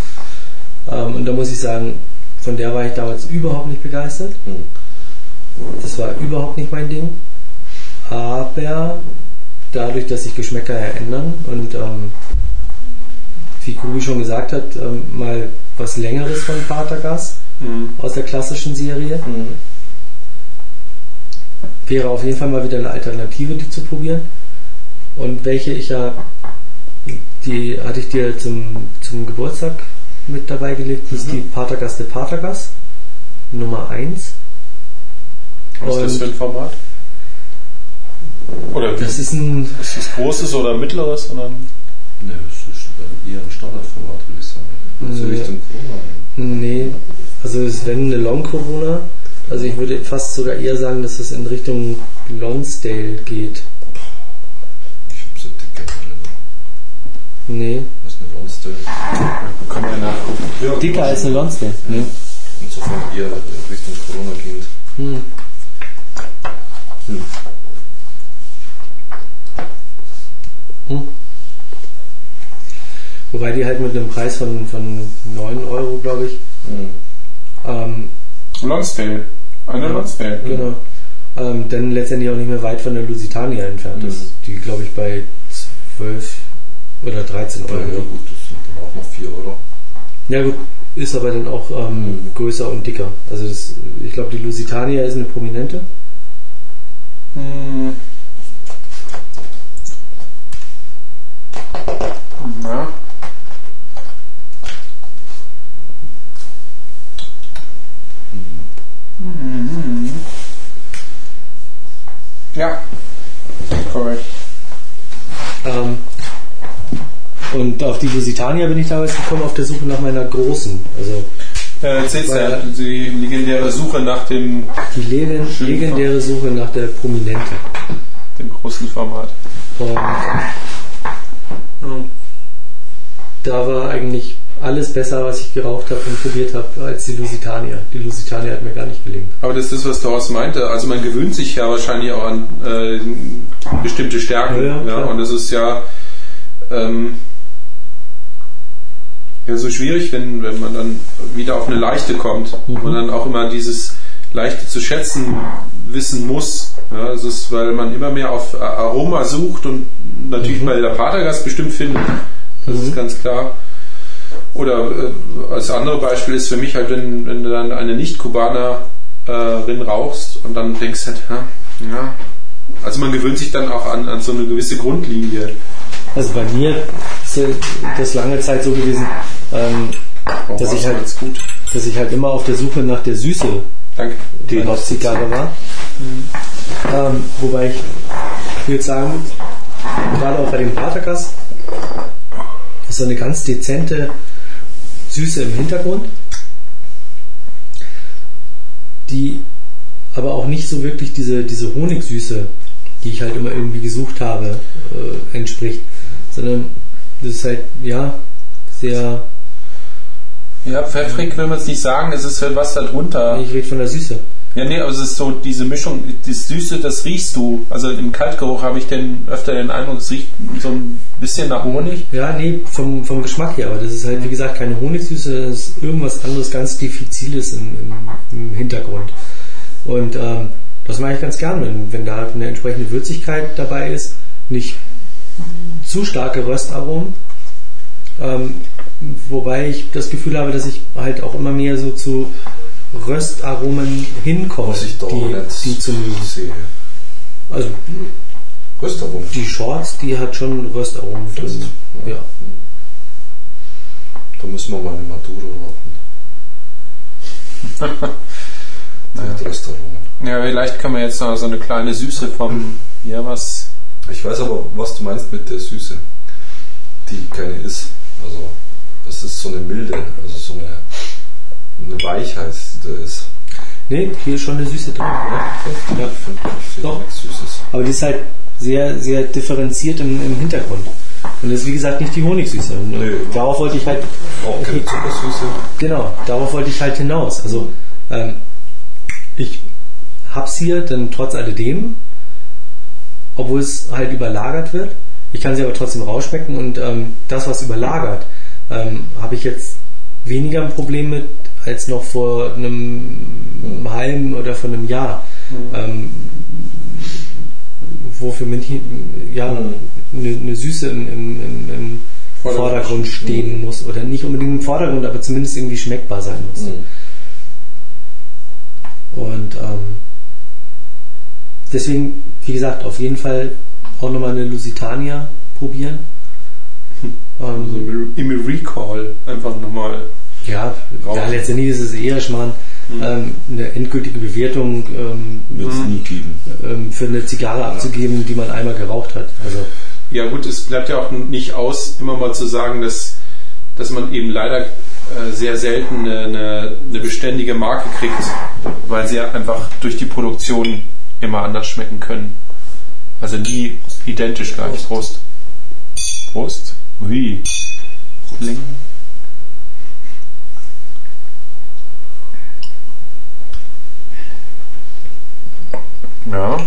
Ähm, und da muss ich sagen, von der war ich damals überhaupt nicht begeistert. Hm. Das war überhaupt nicht mein Ding. Aber dadurch, dass sich Geschmäcker ja ändern und ähm, wie Kubi schon gesagt hat, ähm, mal was Längeres von Patergas Mhm. aus der klassischen Serie. Hm. Wäre auf jeden Fall mal wieder eine Alternative, die zu probieren. Und welche ich ja, die hatte ich dir zum, zum Geburtstag mit dabei gelegt, das ist die Patergas de Patergas, Nummer 1. Was ist das für ein Format? Oder Das ist ein, ist das großes oder mittleres? Oder? Ne, das ist eher ein Standardformat, würde ich sagen. Also Nee. Richtung Corona. nee, also es wäre eine Long Corona. Also ich würde fast sogar eher sagen, dass es in Richtung Lonsdale geht. Ich hab so dicke Brille. Nee. Was ist eine Lonsdale? Wir nachgucken. Ja, Dicker als eine Lonsdale. Nee. Insofern eher Richtung Corona gehend. Hm. Hm. Hm. Wobei die halt mit einem Preis von, von 9 Euro, glaube ich, Hm. ähm, Lonsdale. Eine Ja. Lonsdale. genau, ähm, dann letztendlich auch nicht mehr weit von der Lusitania entfernt Mhm. ist. Die, glaube ich, bei 12 oder 13 Ja, ja, Euro. gut, das sind dann auch noch 4 Euro. Ja gut, ist aber dann auch ähm, Mhm. größer und dicker. Also das, ich glaube, die Lusitania ist eine prominente. Hm. Na. Mhm. Ja, korrekt. Ähm, und auf die Lusitania bin ich damals gekommen auf der Suche nach meiner großen. Also Äh, ja, die legendäre Suche nach dem, die Schön. legendäre Suche nach der Prominente. dem großen Format. Und da war eigentlich alles besser, was ich geraucht habe und probiert habe, als die Lusitania. Die Lusitania hat mir gar nicht gelegen. Aber das ist das, was Thorsten meinte. Also man gewöhnt sich ja wahrscheinlich auch an äh, bestimmte Stärken. Ja, Ja, ja, und das ist ja, ähm, ja so schwierig, wenn, wenn man dann wieder auf eine Leichte kommt. Mhm. Und dann auch immer dieses Leichte zu schätzen wissen muss. Ja, das ist, weil man immer mehr auf Aroma sucht und natürlich Mhm. bei der Patergast bestimmt findet. Das ist ganz klar. Oder äh, als andere Beispiel ist für mich halt, wenn, wenn du dann eine Nicht-Kubanerin rauchst und dann denkst halt, ha, Ja. Also man gewöhnt sich dann auch an, an so eine gewisse Grundlinie. Also bei mir ist das lange Zeit so gewesen, ähm, Oh, Dass ich halt- dass ich halt immer auf der Suche nach der Süße Danke. die Den Zigarre war. Ähm, wobei ich würde sagen, gerade auch bei dem Paterkas ist so eine ganz dezente Süße im Hintergrund, die aber auch nicht so wirklich diese, diese Honigsüße, die ich halt immer irgendwie gesucht habe, äh, entspricht, sondern das ist halt, ja, sehr, Ja, pfeffrig will man es nicht sagen, es ist halt was darunter. ich rede von der Süße. Ja, nee, aber es ist so diese Mischung, das Süße, das riechst du. Also im Kaltgeruch habe ich den, öfter den Eindruck, es riecht so ein bisschen nach Honig. Ja, nee, vom, vom Geschmack her, aber das ist halt, wie gesagt, keine Honigsüße, das ist irgendwas anderes ganz Diffiziles im, im, im Hintergrund. Und ähm, das mache ich ganz gern, wenn, wenn da eine entsprechende Würzigkeit dabei ist, nicht zu starke Röstaromen, ähm, wobei ich das Gefühl habe, dass ich halt auch immer mehr so zu Röstaromen hinkomme, Was ich da die, nicht die zu mögen. sehe. Also Röstaromen. die Shorts, die hat schon Röstaromen drin. Du? Ja. Da müssen wir mal eine Maduro warten. (laughs) Mit Röstaromen. Ja, vielleicht können wir jetzt noch so eine kleine Süße vom, ja was, Ich weiß aber, was du meinst mit der Süße, die keine ist. Also, das ist so eine Milde, also so eine, eine Weichheit, die da ist. Nee, hier ist schon eine Süße drin, oder? Ja. Ich finde, ich sehe Doch. nichts Süßes. Aber die ist halt sehr, sehr differenziert im, im Hintergrund. Und das ist wie gesagt nicht die Honigsüße. Nee. darauf wollte ich halt, Auch keine Zuckersüße. genau, darauf wollte ich halt hinaus. Also ähm, ich hab's hier dann trotz alledem, obwohl es halt überlagert wird. Ich kann sie aber trotzdem rausschmecken und ähm, das, was überlagert, ähm, habe ich jetzt weniger ein Problem mit als noch vor einem halben oder vor einem Jahr. Ähm, wo für mich ja, Mhm. eine, eine Süße im, im, im, im Vordergrund. Vordergrund stehen muss. Oder nicht unbedingt im Vordergrund, aber zumindest irgendwie schmeckbar sein muss. Mhm. Und ähm, deswegen, wie gesagt, auf jeden Fall auch nochmal eine Lusitania probieren. (laughs) also Ähm, im im Recall einfach nochmal. ja, Raus. ja, letztendlich ist es eher schmarrn, ähm, eine endgültige Bewertung ähm, Wird es nie geben. ähm, für eine Zigarre abzugeben, die man einmal geraucht hat. Also Ja gut, es bleibt ja auch nicht aus, immer mal zu sagen, dass, dass man eben leider äh, sehr selten eine, eine, eine beständige Marke kriegt, weil sie ja einfach durch die Produktion immer anders schmecken können. Also nie identisch gleich. Prost. Prost. Ui. Bling. Ja.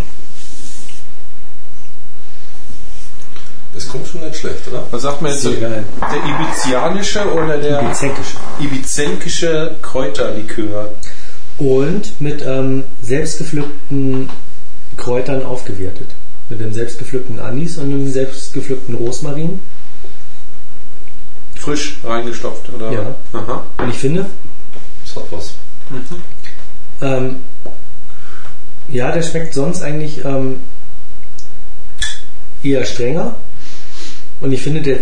Das kommt schon nicht schlecht, oder? Was sagt man jetzt? Sehr so? geil. Der ibizianische oder der Bizänkisch. ibizenkische Kräuterlikör? Und mit ähm, selbstgepflückten Kräutern aufgewertet. Mit einem selbstgepflückten Anis und einem selbstgepflückten Rosmarin. Frisch reingestopft, oder? Ja. Aha. Und ich finde, Das hat was. ähm, ja, der schmeckt sonst eigentlich ähm, eher strenger. Und ich finde, der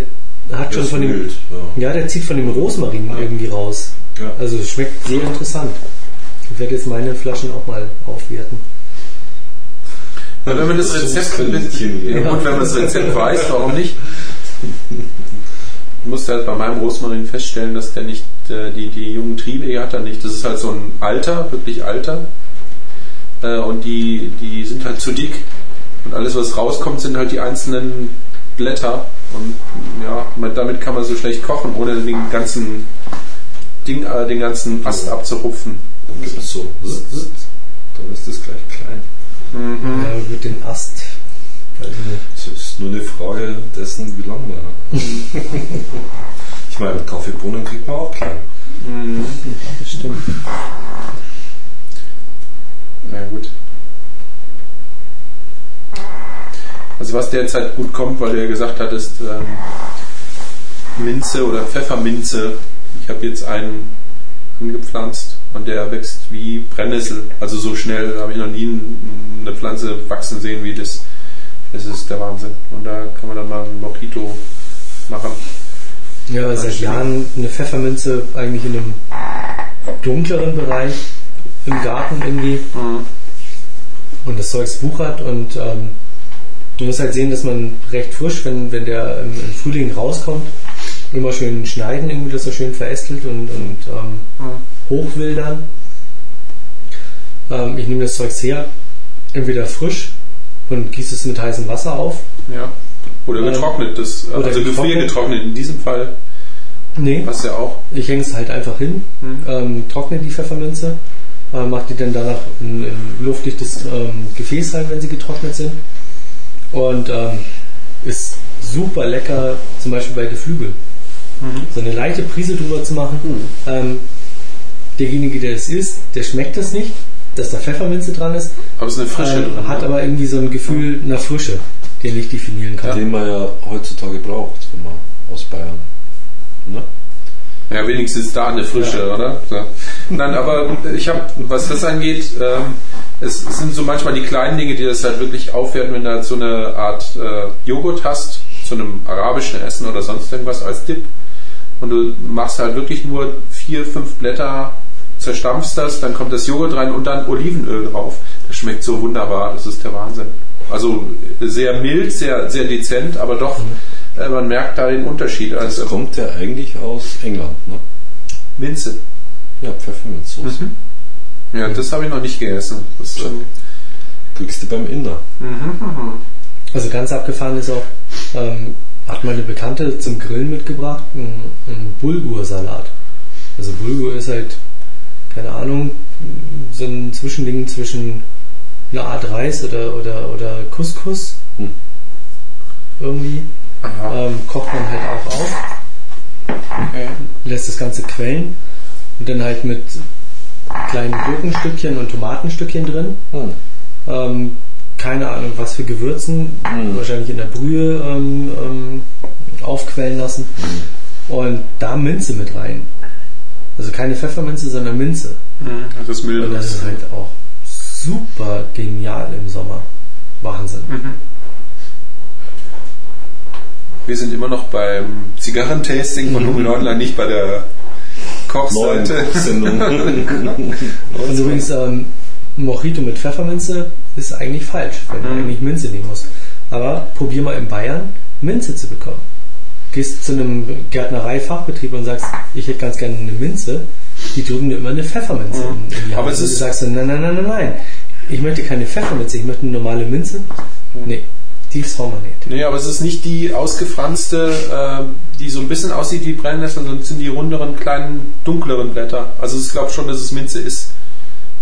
hat schon von dem. mild, ja. Ja, der zieht von dem Rosmarin irgendwie raus. Ja. Also es schmeckt sehr interessant. Ich werde jetzt meine Flaschen auch mal aufwerten. Na, wenn man das Rezept, ja, gut, wenn man das Rezept weiß, warum nicht? Ich musste halt bei meinem Rosmarin feststellen, dass der nicht, äh, die, die jungen Triebe, die hat er nicht. Das ist halt so ein alter, wirklich alter. Äh, und die, die sind halt zu dick. Und alles, was rauskommt, sind halt die einzelnen Blätter. Und ja, damit kann man so schlecht kochen, ohne den ganzen Ding, äh, den ganzen Ast abzurupfen. Dann gibt es so, dann ist das gleich klein. Mhm. Äh, wird den Ast. Es ist nur eine Frage dessen, wie lang man. (laughs) ich meine, Kaffeebohnen kriegt man auch klein. Das stimmt. Na gut. Also was derzeit gut kommt, weil du ja gesagt hattest, ähm, Minze oder Pfefferminze. Ich habe jetzt einen angepflanzt und der wächst wie Brennnessel. Also so schnell habe ich noch nie ein- eine Pflanze wachsen sehen, wie das, das ist der Wahnsinn. Und da kann man dann mal ein Mojito machen. Ja, seit Jahren eine Pfefferminze eigentlich in einem dunkleren Bereich im Garten irgendwie. Und das Zeugs wuchert und ähm, du musst halt sehen, dass man recht frisch, wenn, wenn der im, im Frühling rauskommt, immer schön schneiden, irgendwie, dass er schön verästelt und, und ähm, hochwildern. Ähm, ich nehme das Zeugs her, entweder frisch und gieße es mit heißem Wasser auf. Ja. Oder Ähm, getrocknet, das, oder also getrocknet. gefriergetrocknet in diesem Fall, Nee, was ja auch. ich hänge es halt einfach hin, ähm, trockne die Pfefferminze, äh, mache die dann danach in, in luftdichtes ähm, Gefäß rein, wenn sie getrocknet sind. Und ähm, ist super lecker, zum Beispiel bei Geflügel. So eine leichte Prise drüber zu machen. Ähm, derjenige, der es isst, der schmeckt das nicht, dass da Pfefferminze dran ist, Aber es ist eine Frische ähm, drin. hat aber irgendwie so ein Gefühl einer Frische, den ich definieren kann. Den man ja heutzutage braucht, wenn man aus Bayern. Ne? Ja, wenigstens da eine Frische, oder? So. Nein, aber ich habe, was das angeht, ähm, es, es sind so manchmal die kleinen Dinge, die das halt wirklich aufwerten, wenn du halt so eine Art äh, Joghurt hast, zu einem arabischen Essen oder sonst irgendwas als Dip. Und du machst halt wirklich nur vier, fünf Blätter, zerstampfst das, dann kommt das Joghurt rein und dann Olivenöl drauf. Das schmeckt so wunderbar, das ist der Wahnsinn. Also sehr mild, sehr, sehr dezent, aber doch, äh, man merkt da den Unterschied. Das Also kommt ja eigentlich aus England. Ne? Minze. Ja, Pfefferminzsoße. Ja, das habe ich noch nicht gegessen. Das schon, Kriegst du beim Inder. Also ganz abgefahren ist auch, ähm, hat meine Bekannte zum Grillen mitgebracht, ein, ein Bulgur-Salat. Also Bulgur ist halt, keine Ahnung, so ein Zwischending zwischen einer Art Reis oder, oder, oder Couscous. Hm. Irgendwie. Ähm, kocht man halt auch auf, okay. lässt das Ganze quellen und dann halt mit kleinen Gurkenstückchen und Tomatenstückchen drin. Hm. Ähm, keine Ahnung, was für Gewürzen, wahrscheinlich in der Brühe ähm, ähm, aufquellen lassen und da Minze mit rein. Also keine Pfefferminze, sondern Minze. Mhm, Das ist Und mild. das ist halt auch super genial im Sommer. Wahnsinn. Wir sind immer noch beim Zigarrentasting von Hummel Online, nicht bei der Kochseite. Sendung. (laughs) Und übrigens, ähm, Mojito mit Pfefferminze ist eigentlich falsch, wenn du eigentlich Minze nehmen musst. Aber probier mal in Bayern Minze zu bekommen. Gehst zu einem Gärtnereifachbetrieb und sagst, ich hätte ganz gerne eine Minze, die drücken dir immer eine Pfefferminze in, in die Aber Hand. es Und du ist- sagst du, nein, nein, nein, nein, nein, ich möchte keine Pfefferminze, ich möchte eine normale Minze. Nee, die soll man nicht. Nee, aber es ist nicht die ausgefranste, ähm, die so ein bisschen aussieht wie Brennnessel, sondern es sind die runderen, kleinen, dunkleren Blätter. Also ich glaube schon, dass es Minze ist.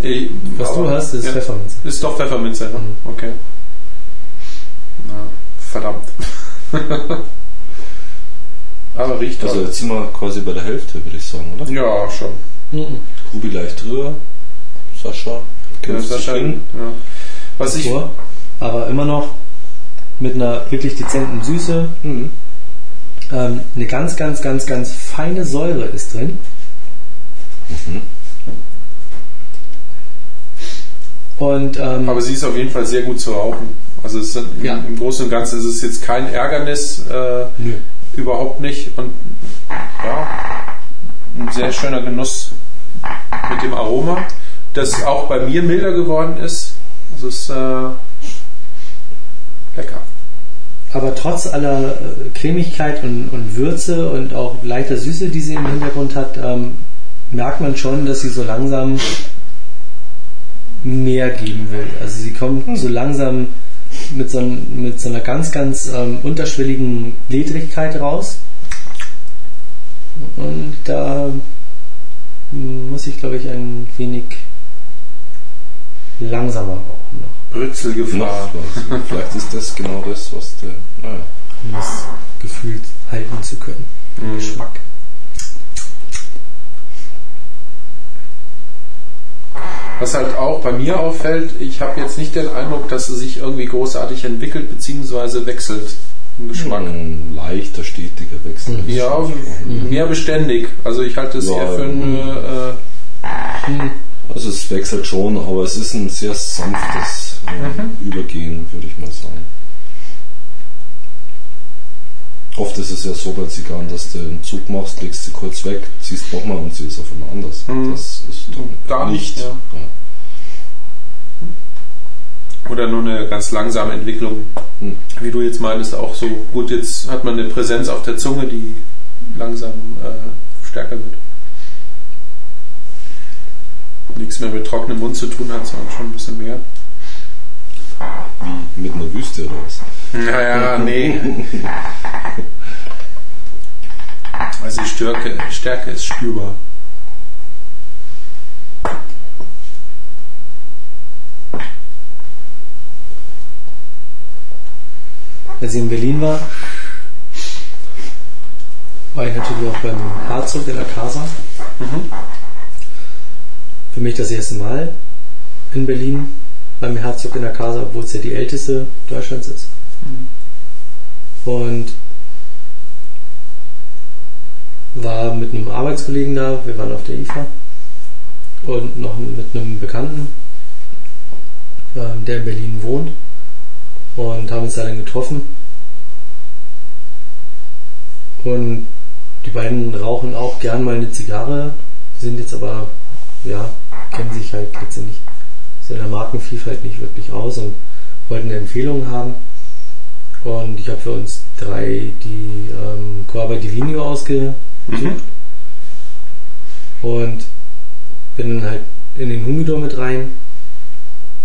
Eh, Was aber- du hast, ist ja. Pfefferminze. Ist doch Pfefferminze, ne? Okay. Na, verdammt. (laughs) aber riecht Also jetzt sind wir quasi bei der Hälfte, würde ich sagen, oder? Ja, schon. Mhm. Ruby leicht drüber. Sascha, Ja, hin? ja. Was ich, vor, aber immer noch mit einer wirklich dezenten Süße. Mhm. Ähm, eine ganz, ganz, ganz, ganz feine Säure ist drin. Und ähm, aber sie ist auf jeden Fall sehr gut zu rauchen. Also es sind, Ja. im Großen und Ganzen ist es jetzt kein Ärgernis, äh, nö. Überhaupt nicht. Und ja, ein sehr schöner Genuss mit dem Aroma, das auch bei mir milder geworden ist. Es ist äh, lecker. aber trotz aller äh, Cremigkeit und, und Würze und auch leichter Süße, die sie im Hintergrund hat, ähm, merkt man schon, dass sie so langsam mehr geben will. Also sie kommt so langsam mit so, mit so einer ganz, ganz ähm, unterschwelligen Ledrigkeit raus. Und da muss ich, glaube ich, ein wenig langsamer rauchen noch, Brützelgefahr. Vielleicht ist das genau das, was der. Naja. um das Gefühl halten zu können. Den Geschmack. Was halt auch bei mir auffällt, ich habe jetzt nicht den Eindruck, dass sie sich irgendwie großartig entwickelt bzw. wechselt im Geschmack. Ein leichter, stetiger Wechsel. Ja, mehr beständig. Also ich halte es Ja, eher für eine. Also es wechselt schon, aber es ist ein sehr sanftes äh, übergehen, würde ich mal sagen. Oft ist es ja so bei Zigarren, dass du einen Zug machst, legst sie kurz weg, ziehst nochmal und sie ist auf einmal anders. Mhm. Das ist Da nicht, ja. Oder nur eine ganz langsame Entwicklung, Hm. wie du jetzt meintest, auch so gut, jetzt hat man eine Präsenz auf der Zunge, die langsam äh, stärker wird. Nichts mehr mit trockenem Mund zu tun hat, sondern schon ein bisschen mehr. Wie mit einer Wüste oder was? (laughs) Naja, nee. (laughs) Stärke, Stärke ist spürbar. Als ich in Berlin war, war ich natürlich auch beim Herzog in der Casa. Mhm. Für mich das erste Mal in Berlin beim Herzog in der Casa, obwohl es ja die älteste Deutschlands ist. Und war mit einem Arbeitskollegen da, wir waren auf der IFA und noch mit einem Bekannten, ähm, der in Berlin wohnt und haben uns da dann getroffen. Und die beiden rauchen auch gern mal eine Zigarre, sind jetzt aber, ja, kennen sich halt letztendlich so in der Markenvielfalt nicht wirklich aus und wollten eine Empfehlung haben. Und ich habe für uns drei die ähm, Coaba Divino ausgesucht Mhm. und bin dann halt in den Humidor mit rein.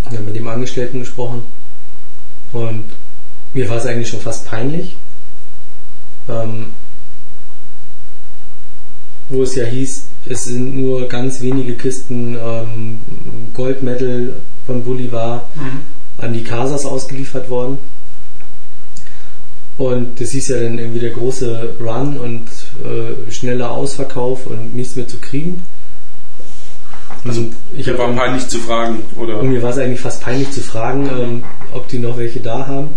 Habe mit dem Angestellten gesprochen und mir war es eigentlich schon fast peinlich, ähm, wo es ja hieß, es sind nur ganz wenige Kisten ähm, Goldmetal von Bolivar Mhm. an die Casas ausgeliefert worden. Und das hieß ja dann irgendwie der große Run und äh, schneller Ausverkauf und nichts mehr zu kriegen. Also, Und ich Ich war habe peinlich zu fragen, oder? und mir war es eigentlich fast peinlich zu fragen, ähm, ob die noch welche da haben.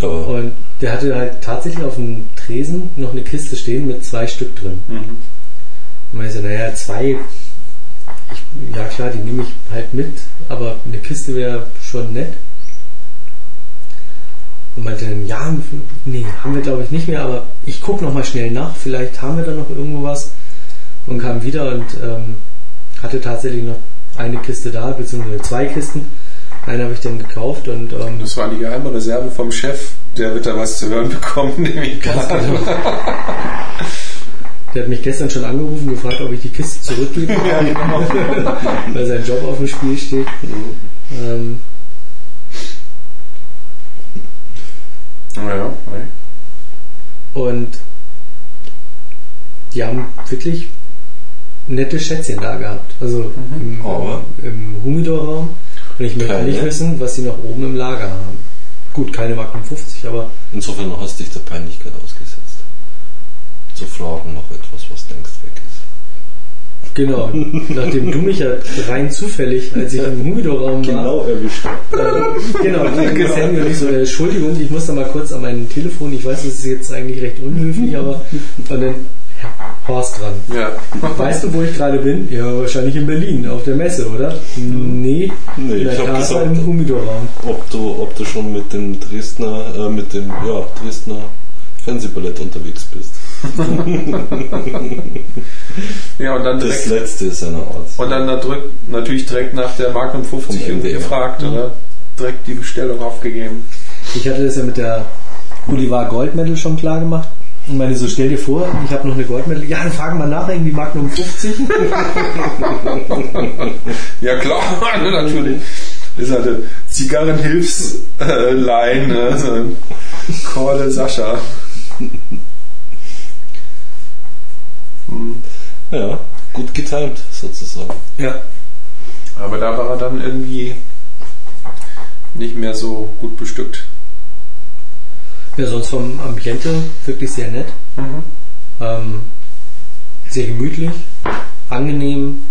Aber Und der hatte halt tatsächlich auf dem Tresen noch eine Kiste stehen mit zwei Stück drin. Mhm. Und man so, naja, zwei, ich, ja klar, die nehme ich halt mit, aber eine Kiste wäre schon nett. Und meinte dann, ja, nee, haben wir glaube ich nicht mehr, aber ich gucke nochmal schnell nach, vielleicht haben wir da noch irgendwo was. Und kam wieder und ähm, hatte tatsächlich noch eine Kiste da, beziehungsweise zwei Kisten. Eine habe ich dann gekauft und ähm, Das war die geheime Reserve vom Chef. Der wird da was zu hören bekommen, (laughs) nehme ich gerade. genau. Der hat mich gestern schon angerufen, gefragt, ob ich die Kiste zurückgebe, (laughs) Ja, genau. (laughs) weil sein Job auf dem Spiel steht. Ähm, Naja, nee. und die haben wirklich nette Schätzchen da gehabt. Also im, Aber? im Humidor-Raum. Und ich möchte Keine? nicht wissen, was sie noch oben im Lager haben. Gut, keine Magnum 50, aber insofern hast du dich der Peinlichkeit ausgesetzt. Zu fragen noch etwas, was längst weg ist. Genau. Nachdem du mich ja rein zufällig, als ich im Humidor-Raum war, erwischt. Äh, genau, das Handy und ich so, äh, Entschuldigung, ich muss da mal kurz an mein Telefon, ich weiß, das ist jetzt eigentlich recht unhöflich, aber und dann Horst dran. Ja. Weißt du, wo ich gerade bin? Ja, wahrscheinlich in Berlin, auf der Messe, oder? Nee, Nee, in der ich im Humidor-Raum. Ob du, ob du schon mit dem Dresdner, äh, mit dem ja, Dresdner Fernsehballett unterwegs bist. Ja, und dann Das direkt, letzte seiner Art. und dann nadrück- natürlich direkt nach der Magnum 50 Vom irgendwie gefragt, oder? Direkt die Bestellung aufgegeben. Ich hatte das ja mit der Bolivar Goldmedal schon klar gemacht. Und meine so, stell dir vor, ich habe noch eine Goldmedal. Ja, dann fragen wir nach, irgendwie Magnum 50. (laughs) Ja klar, (laughs) natürlich. Das ist halt eine Zigarrenhilfsline, ne? so ein Korde Sascha. Hm. Ja, gut getimt sozusagen. ja. Aber da war er dann irgendwie nicht mehr so gut bestückt. Ja, sonst vom Ambiente wirklich sehr nett. Mhm. Ähm, sehr gemütlich, angenehm.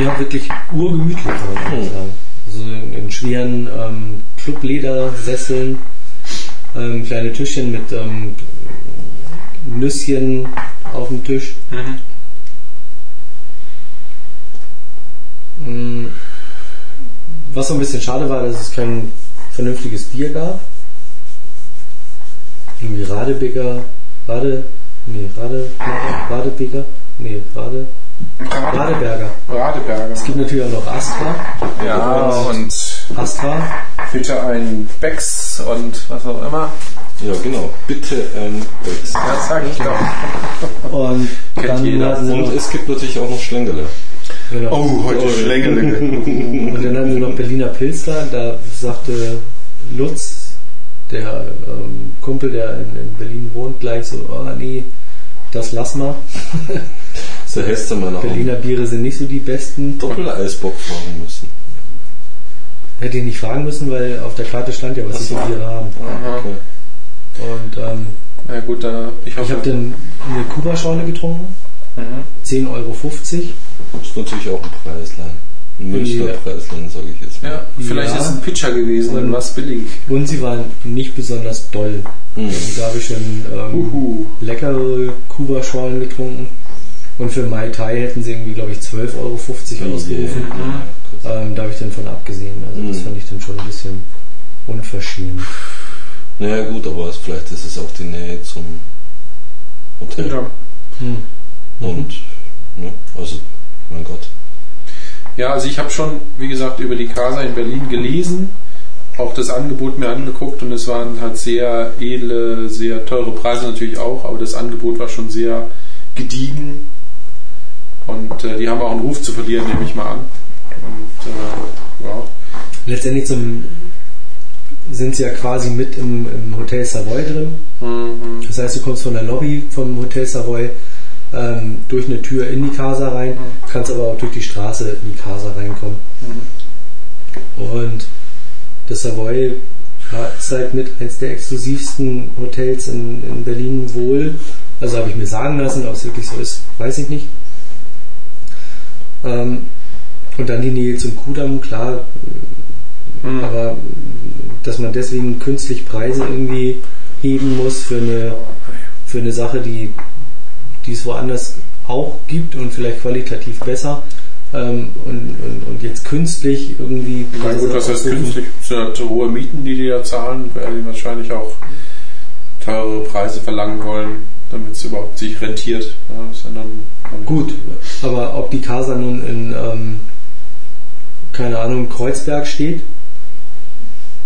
Ja, wirklich urgemütlich, kann man Mhm. sagen. Also in, in schweren ähm, Clubledersesseln, ähm, kleine Tischchen mit ähm, Nüsschen auf dem Tisch. Mhm. Mm, Was so ein bisschen schade war, dass es kein vernünftiges Bier gab. Irgendwie Radebecker, Rade, nee, Rade, Radebecker, nee, Rade, Radeberger. Radeberger. Es gibt natürlich auch noch Astra, Ja, und Astra, bitte ein Becks und was auch immer. Ja, genau. Bitte ein Becks. Ja, sag ich doch. (laughs) und Kennt dann Und es gibt natürlich auch noch Schlängele. genau. Oh, heute Schlängele. (laughs) Und dann hatten sie noch Berliner Pilster, da sagte Lutz, der ähm, Kumpel, der in, in Berlin wohnt, gleich so, oh nee, das lass mal. (laughs) So hättest du mal Berliner Biere sind nicht so die besten. Doppeleisbock fragen müssen. Hätte ich nicht fragen müssen, weil auf der Karte stand ja, was sie Ach so. Biere haben. Ah, okay. Und ähm, Na gut, da, ich ich habe dann eine Kuba-Schorle getrunken, Mhm. 10,50 Euro. Das ist natürlich auch ein Preislein. Ein Münchner Ja. Preislein, sage ich jetzt mal. Ja, vielleicht Ja. ist es ein Pitcher gewesen, dann war es billig. Und sie waren nicht besonders doll. Hm. Also da habe ich schon ähm, leckere Kuba-Schorlen getrunken. Und für Mai Tai hätten sie irgendwie, glaube ich, 12,50 Euro ausgerufen. Ja, Ähm, da habe ich dann von abgesehen. Also das Mhm. fand ich dann schon ein bisschen unverschämt. Naja gut, aber vielleicht ist es auch die Nähe zum Hotel. Ja. Hm. Und, ne, also, mein Gott. Ja, also ich habe schon, wie gesagt, über die Casa in Berlin gelesen, auch das Angebot mir angeguckt und es waren halt sehr edle, sehr teure Preise natürlich auch, aber das Angebot war schon sehr gediegen und äh, die haben auch einen Ruf zu verlieren, nehme ich mal an. Und äh, ja, Letztendlich zum, sind sie ja quasi mit im, im Hotel Savoy drin. mhm. Das heißt, du kommst von der Lobby vom Hotel Savoy ähm, durch eine Tür in die Casa rein, kannst aber auch durch die Straße in die Casa reinkommen. Und das Savoy ja, ist halt mit eines der exklusivsten Hotels in, in Berlin wohl. Also habe ich mir sagen lassen, ob es wirklich so ist, weiß ich nicht. Ähm, und dann die Nähe zum Kudamm, klar, Mhm. aber dass man deswegen künstlich Preise irgendwie heben muss für eine, für eine Sache, die, die es woanders auch gibt und vielleicht qualitativ besser ähm, und, und, und jetzt künstlich irgendwie Na gut, das heißt künstlich. Sind halt hohe Mieten, die die da zahlen, weil die wahrscheinlich auch teure Preise verlangen wollen, damit es überhaupt sich rentiert. Ja, ja Gut, aber ob die Casa nun in, ähm, keine Ahnung, Kreuzberg steht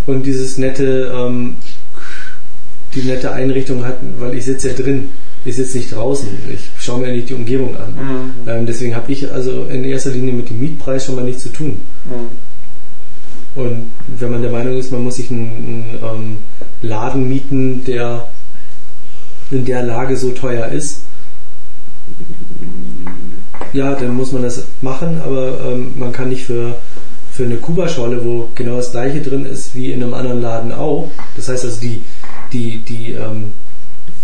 und dieses nette, ähm, die nette Einrichtung hat, weil ich sitze ja drin, ich sitze nicht draußen, ich schaue mir ja nicht die Umgebung an. Mhm. Ähm, deswegen habe ich also in erster Linie mit dem Mietpreis schon mal nichts zu tun. Mhm. Und wenn man der Meinung ist, man muss sich einen, einen ähm, Laden mieten, der in der Lage so teuer ist, ja, dann muss man das machen, aber ähm, man kann nicht für, für eine Kuba-Schorle, wo genau das gleiche drin ist wie in einem anderen Laden auch, das heißt also die, die, die, ähm,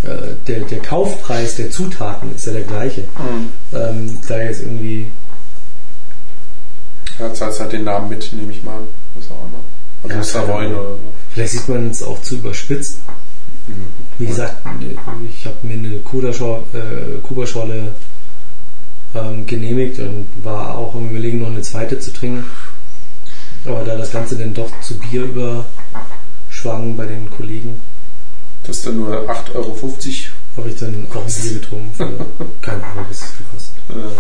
äh, der, der Kaufpreis der Zutaten ist ja der gleiche. Mhm. Ähm, da jetzt irgendwie Ja, zahlt halt den Namen mit, nehme ich mal an. Was auch immer. Also Ja, Savoy keine oder so. Vielleicht sieht man es auch zu überspitzt. Wie gesagt, ich habe mir eine Kuba-Schorle äh, Kuba-Schorle, ähm, genehmigt und war auch im Überlegen, noch eine zweite zu trinken. Aber da das Ganze dann doch zu Bier überschwang bei den Kollegen, Das ist dann nur 8,50 Euro. habe ich dann auch ein Bier getrunken für (laughs) keine Ahnung, was es gekostet. Äh,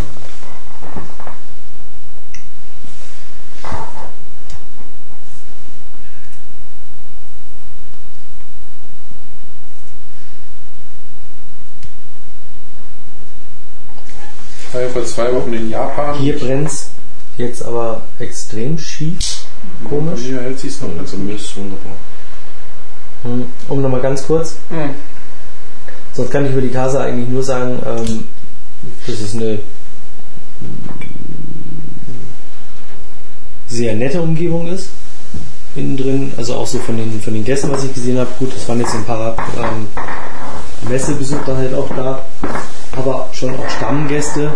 Ich war ja vor zwei Wochen in Japan. Hier brennt's jetzt aber extrem schief, komisch. Hier hält sie es noch ganz Also mir ist wunderbar. Hm, Um nochmal ganz kurz Mhm. Sonst kann ich über die Casa eigentlich nur sagen, ähm, dass es eine sehr nette Umgebung ist. Innen drin, also auch so von den, von den Gästen, was ich gesehen habe. Gut, es waren jetzt ein paar ähm, Messebesucher halt auch da, aber schon auch Stammgäste.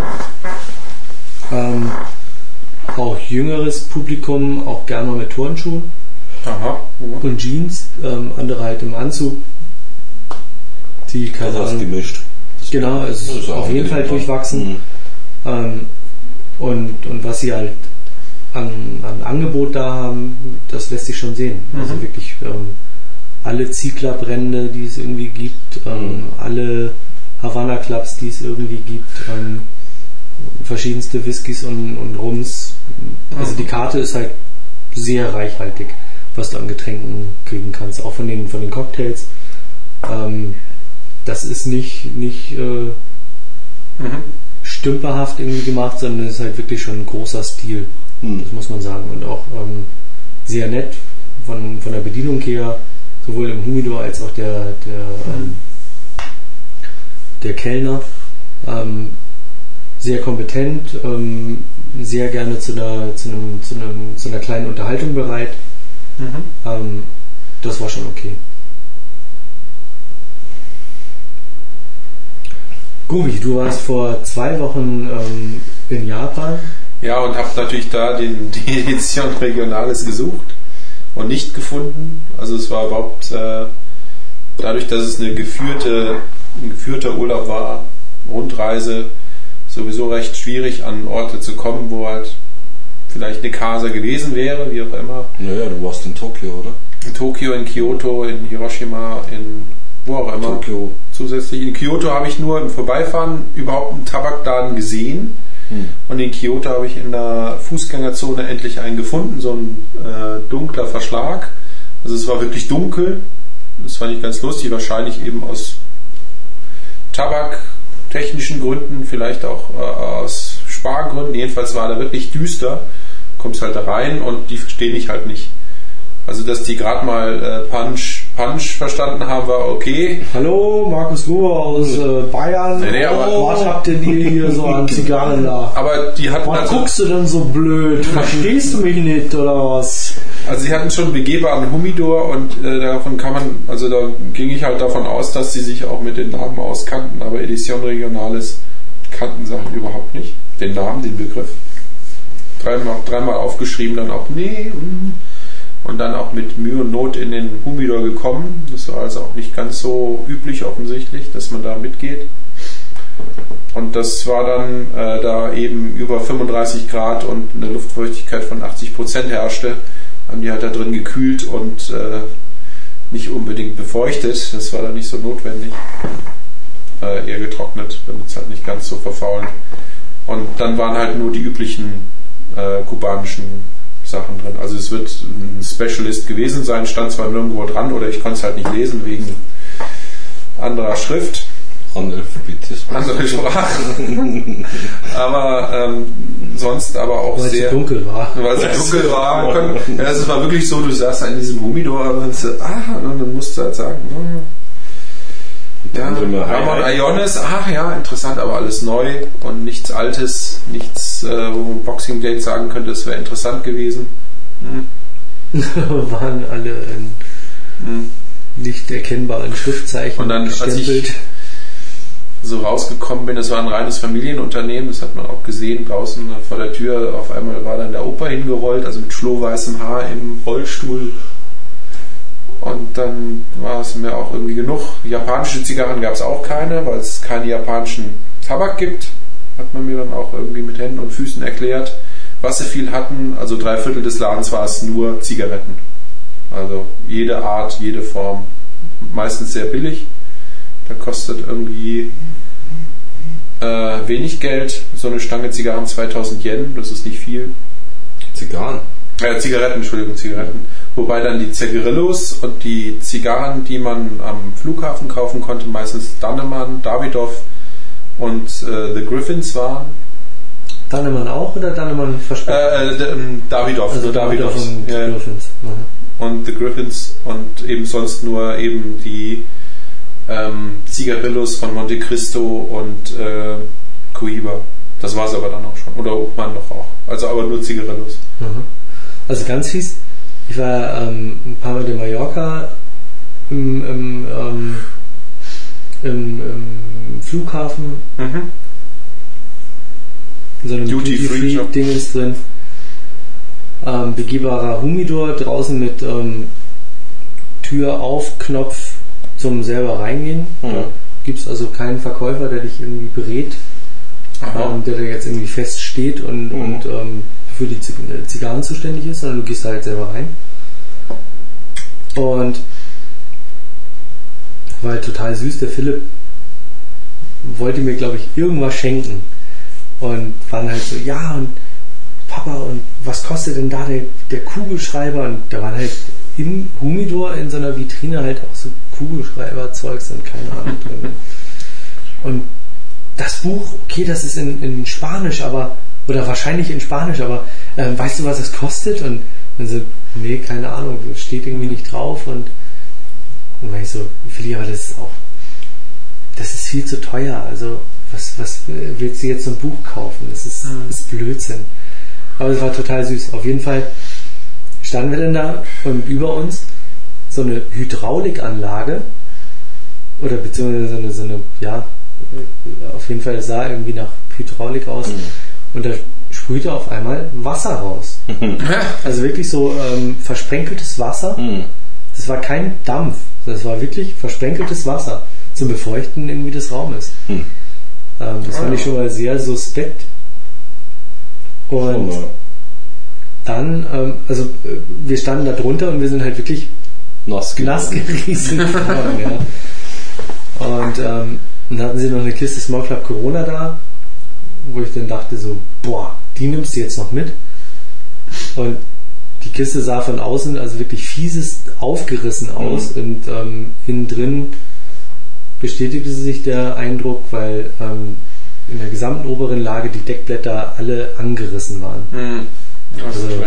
Ähm, auch jüngeres Publikum, auch gerne mal mit Turnschuhen Aha. Mhm. und Jeans, ähm, andere halt im Anzug. Die, keine Also Ahnung, gemischt. Genau, es Das ist auch auf jeden Fall ja. durchwachsen. Mhm. Ähm, und, und was sie halt an, an Angebot da haben, das lässt sich schon sehen. Also Mhm. wirklich ähm, alle Ziegler-Brände, die es irgendwie gibt, ähm, alle Havana Clubs, die es irgendwie gibt, ähm, verschiedenste Whiskys und, und Rums. Also Mhm. die Karte ist halt sehr reichhaltig, was du an Getränken kriegen kannst, auch von den, von den Cocktails. Ähm, das ist nicht, nicht äh, Mhm. stümperhaft irgendwie gemacht, sondern es ist halt wirklich schon ein großer Stil. Hm. Das muss man sagen. Und auch ähm, sehr nett von, von der Bedienung her, sowohl im Humidor als auch der, der, ähm, der Kellner. Sehr kompetent, ähm, sehr gerne zu einer, zu, einem, zu, einem, zu einer kleinen Unterhaltung bereit. Mhm. Ähm, das war schon okay. Gubi, du warst vor zwei Wochen ähm, in Japan. Ja, und habe natürlich da den, (laughs) die Edition Regionales gesucht und nicht gefunden. Also es war überhaupt äh, dadurch, dass es eine geführte, ein geführter Urlaub war, Rundreise, sowieso recht schwierig an Orte zu kommen, wo halt vielleicht eine Casa gewesen wäre, wie auch immer. Naja, du warst in Tokio, oder? In Tokio, in Kyoto, in Hiroshima, in wo auch immer. Tokio. Zusätzlich in Kyoto habe ich nur im Vorbeifahren überhaupt einen Tabakladen gesehen. Hm. Und in Kyoto habe ich in der Fußgängerzone endlich einen gefunden, so ein äh, dunkler Verschlag. Also es war wirklich dunkel. Das fand ich ganz lustig, wahrscheinlich eben aus tabaktechnischen Gründen, vielleicht auch äh, aus Spargründen. Jedenfalls war da wirklich düster. Kommst halt da rein und die verstehen dich halt nicht. Also dass die gerade mal äh, Punch, Punch verstanden haben, war okay. Hallo, Markus Ruhr aus äh, Bayern. Nee, nee, aber- oh, was habt denn ihr hier so an Zigarren da? (laughs) Aber die hatten Was also, guckst du denn so blöd? (laughs) Verstehst du mich nicht oder was? Also sie hatten schon begehbaren Humidor und äh, davon kann man, also da ging ich halt davon aus, dass sie sich auch mit den Namen auskannten, aber Edition Regionales kannten sie halt überhaupt nicht. Den Namen, den Begriff. Dreimal, dreimal aufgeschrieben, dann auch nee. mm. Und dann auch mit Mühe und Not in den Humidor gekommen. Das war also auch nicht ganz so üblich offensichtlich, dass man da mitgeht. Und das war dann, äh, da eben über 35 Grad und eine Luftfeuchtigkeit von 80 Prozent herrschte, haben die halt da drin gekühlt und äh, nicht unbedingt befeuchtet. Das war dann nicht so notwendig. Äh, eher getrocknet, damit es halt nicht ganz so verfaulen. Und dann waren halt nur die üblichen äh, kubanischen Sachen drin. Also es wird ein Specialist gewesen sein, stand zwar nirgendwo dran oder ich konnte es halt nicht lesen wegen anderer Schrift Analphabetismus. andere Sprachen. (laughs) aber ähm, sonst aber auch Weil es sehr. so dunkel war. Weil es dunkel war. Können, ja, es war wirklich so, du saßt in diesem Humidor und so, ah, und dann musst du halt sagen, hm, ja, Ramon hi. Ionis, ach ja, interessant, aber alles neu und nichts Altes, nichts, äh, wo man Boxing Date sagen könnte, es wäre interessant gewesen. Hm. (laughs) waren alle in Hm. nicht erkennbaren Schriftzeichen Und dann, als gestempelt. ich so rausgekommen bin, das war ein reines Familienunternehmen, das hat man auch gesehen, draußen vor der Tür, auf einmal war dann der Opa hingerollt, also mit schlohweißem Haar im Rollstuhl. Und dann war es mir auch irgendwie genug. Japanische Zigarren gab es auch keine, weil es keine japanischen Tabak gibt, hat man mir dann auch irgendwie mit Händen und Füßen erklärt. Was sie viel hatten, also drei Viertel des Ladens war es nur Zigaretten. Also jede Art, jede Form. Meistens sehr billig. Da kostet irgendwie äh, wenig Geld. So eine Stange Zigarren 2000 Yen, das ist nicht viel. Zigarren. Äh, Zigaretten, Entschuldigung, Zigaretten. Wobei dann die Zigarillos und die Zigarren, die man am Flughafen kaufen konnte, meistens Dannemann, Davidoff und äh, The Griffins waren. Dannemann auch oder Dannemann versprochen? Äh, äh, ähm, Davidoff, also Davidoff. Davidoff und ja. Griffins. Mhm. und The Griffins und eben sonst nur eben die ähm, Zigarillos von Monte Cristo und äh, Cohiba. Das war es aber dann auch schon. Oder Obmann doch auch. Also aber nur Zigarillos. Mhm. Also ganz fies. Ich war ähm, ein paar Mal in Mallorca im, im, ähm, im, im Flughafen. Mhm. In so einem. Duty-Free-Ding ist drin. Ähm, begehbarer Humidor draußen mit ähm, Tür auf, Knopf zum selber reingehen. Mhm. Da gibt es also keinen Verkäufer, der dich irgendwie berät, ähm, der da jetzt irgendwie fest steht und, Mhm. und ähm, für die äh, Zigarren zuständig ist, sondern du gehst da halt selber rein. Und war halt total süß. Der Philipp wollte mir, glaube ich, irgendwas schenken. Und waren halt so, ja, und Papa, und was kostet denn da der, der Kugelschreiber? Und da waren halt im Humidor in so einer Vitrine halt auch so Kugelschreiber-Zeugs und keine Ahnung drin. Und das Buch, okay, das ist in, in Spanisch, aber, oder wahrscheinlich in Spanisch, aber ähm, weißt du, was es kostet? Und dann so, nee, keine Ahnung, steht irgendwie nicht drauf. Und und war ich so, Philly, aber das ist auch, das ist viel zu teuer. Also, was, was äh, willst du jetzt so ein Buch kaufen? Das ist, Mhm. ist Blödsinn. Aber es war total süß. Auf jeden Fall standen wir dann da und über uns so eine Hydraulikanlage oder beziehungsweise so eine, so eine ja, auf jeden Fall sah irgendwie nach Hydraulik aus und da sprühte auf einmal Wasser raus. (laughs) Also wirklich so ähm, versprenkeltes Wasser. Hm. Das war kein Dampf, das war wirklich versprenkeltes Wasser zum Befeuchten irgendwie des Raumes. Hm. Ähm, das Ah, fand ich schon mal sehr suspekt. Und dann, ähm, also äh, wir standen da drunter und wir sind halt wirklich geworden. (laughs) worden. Ja. Und ähm, dann hatten sie noch eine Kiste Small Club Corona da, wo ich dann dachte so, boah, die nimmst du jetzt noch mit. Und die Kiste sah von außen also wirklich fieses aufgerissen aus und ähm, innen drin bestätigte sich der Eindruck, weil ähm, in der gesamten oberen Lage die Deckblätter alle angerissen waren. Mhm. Hast Also-.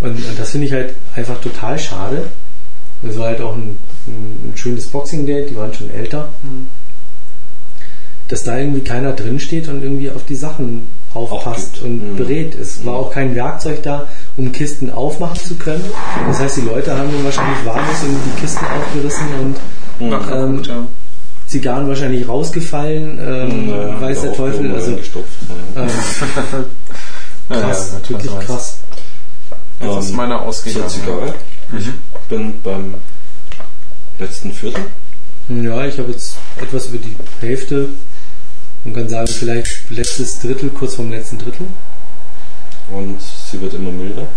Und, und das finde ich halt einfach total schade. Es war halt auch ein, ein, ein schönes Boxing-Date, die waren schon älter. Mhm. Dass da irgendwie keiner drin steht und irgendwie auf die Sachen aufpasst und Mhm. berät. Es war auch kein Werkzeug da, um Kisten aufmachen zu können. Das heißt, die Leute haben dann wahrscheinlich wahllos irgendwie die Kisten aufgerissen und Nachgeguckt, ja. Zigarren wahrscheinlich rausgefallen, ähm, Naja, weiß der Teufel. Also ja. ähm, (laughs) Ja, krass, ja, wirklich krass. Jetzt ist Ähm, meine Zur ausgegangen. Ich bin beim letzten Viertel. Ja, ich habe jetzt etwas über die Hälfte und kann sagen, vielleicht letztes Drittel, kurz vorm letzten Drittel. und sie wird immer milder,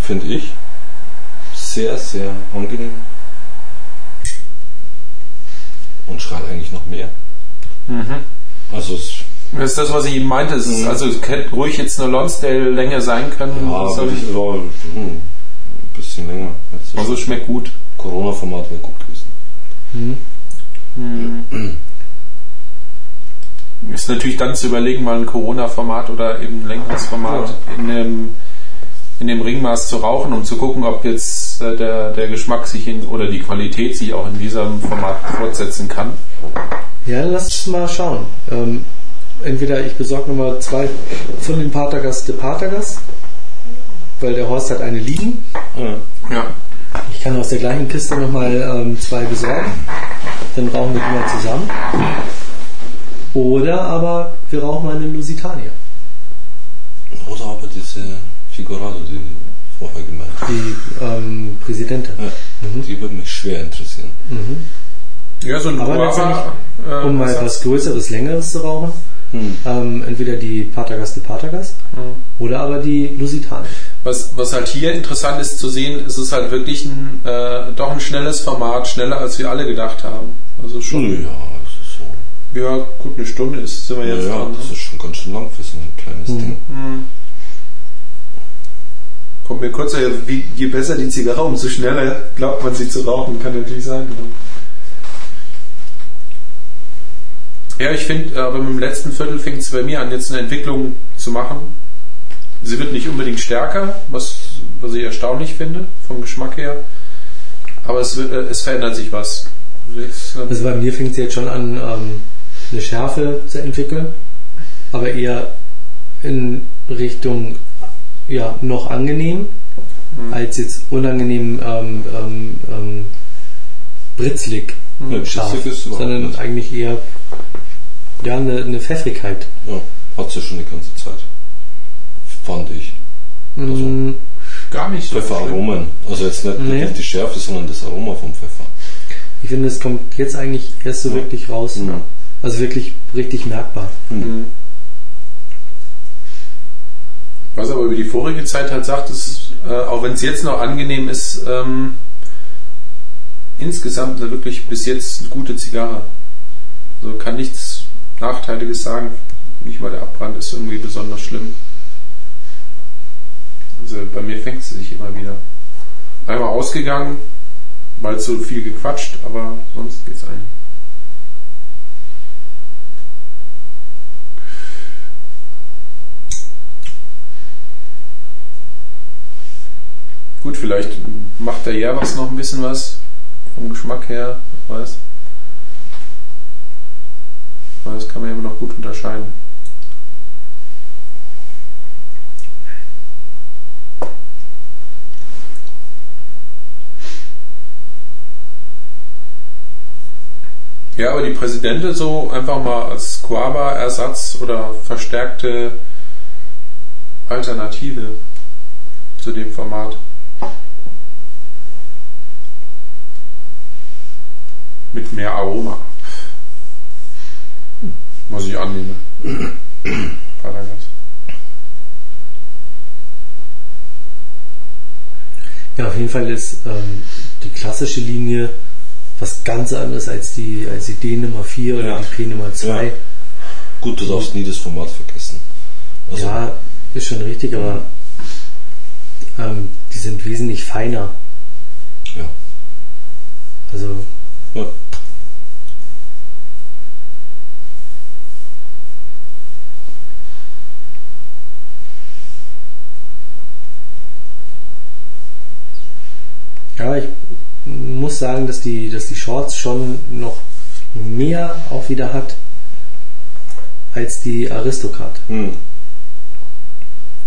finde ich. Sehr, sehr angenehm. Und schreit eigentlich noch mehr. Mhm. Also es Das ist das, was ich eben meinte. Es ist, Mhm. also es hätte ruhig jetzt eine Lonsdale länger sein können. ja, aber ich, hm, bisschen länger. Jetzt also es schmeckt gut. Corona-Format wäre gut gewesen. Mhm. Ist natürlich dann zu überlegen, mal ein Corona-Format oder eben ein längeres Format in, dem, in dem Ringmaß zu rauchen, um zu gucken, ob jetzt äh, der, der Geschmack sich in oder die Qualität sich auch in diesem Format fortsetzen kann. Ja, lass uns mal schauen. Ähm, entweder ich besorge nochmal zwei von den Patergas de Patergas, weil der Horst hat eine liegen. Ja. Ich kann aus der gleichen Kiste nochmal ähm, zwei besorgen. Dann rauchen wir die mal zusammen. Oder aber wir rauchen mal eine Lusitania. Oder aber diese Figurado, die du vorher gemeint hast. Die ähm, Präsidentin. Ja, Die würde mich schwer interessieren. Ja, so ein Aber Guava, äh, Um mal was Größeres, Längeres zu rauchen. Hm. Ähm, entweder die Patergas de Patergas oder aber die Lusitania. Was, was halt hier interessant ist zu sehen, ist es halt wirklich ein, äh, doch ein schnelles Format, schneller als wir alle gedacht haben. Also schon, Ja, das ist so. ja, gut, eine Stunde ist, sind wir Ja, jetzt ja, dran. das ne? ist schon ganz schön lang für so ein kleines Ding. Kommt mir kurz, wie, je besser die Zigarre, umso schneller glaubt man sie zu rauchen, kann natürlich sein. Ja, ich finde, aber mit dem letzten Viertel fängt es bei mir an, jetzt eine Entwicklung zu machen. Sie wird nicht unbedingt stärker, was, was ich erstaunlich finde, vom Geschmack her. Aber es, wird, äh, es verändert sich was. Also bei mir fängt es jetzt schon an, ähm, eine Schärfe zu entwickeln, aber eher in Richtung ja, noch angenehm, als jetzt unangenehm ähm, ähm, ähm, britzlig Ja, scharf, sondern nicht. eigentlich eher ja, eine, eine Pfeffrigkeit. Ja, hat sie schon die ganze Zeit. Fand ich. Mm, gar nicht so. Pfefferaromen. Also jetzt nicht Nee. die Schärfe, sondern das Aroma vom Pfeffer. Ich finde, es kommt jetzt eigentlich erst so wirklich raus. Ja. Also wirklich richtig merkbar. Mhm. Was aber über die vorige Zeit halt sagt, ist, äh, auch wenn es jetzt noch angenehm ist, ähm, insgesamt eine wirklich bis jetzt eine gute Zigarre. Also kann nichts Nachteiliges sagen. Nicht mal der Abbrand ist irgendwie besonders schlimm. Also bei mir fängt sie sich immer wieder. Einmal ausgegangen, weil so viel gequatscht, aber sonst geht's eigentlich. Gut, vielleicht macht der Jervas noch ein bisschen was vom Geschmack her, weiß. Das kann man immer noch gut unterscheiden. Ja, aber die Präsidente so einfach mal als Squaba-Ersatz oder verstärkte Alternative zu dem Format. Mit mehr Aroma. (clears throat) Was ich annehme. Paragas. Ja, auf jeden Fall ist ähm, die klassische Linie was ganz anderes als die, als die D Nummer 4 oder Ja. die P Nummer 2. Ja. Gut, du darfst nie das Format vergessen. Also, Ja, ist schon richtig, aber ähm, die sind wesentlich feiner. ja. Also ja. Ja, ich muss sagen, dass die, dass die Shorts schon noch mehr auch wieder hat als die Aristocrat, Hm.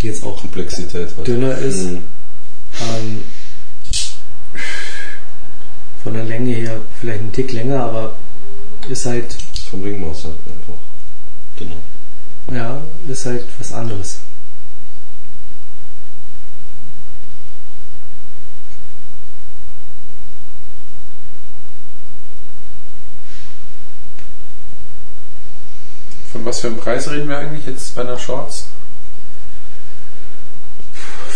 die jetzt auch Komplexität dünner ist. Hm. Ähm, von der Länge her vielleicht ein Tick länger, aber ist halt, Vom Ringmaß halt einfach. Genau. ja, ist halt was anderes. Von was für einem Preis reden wir eigentlich jetzt bei einer Shorts?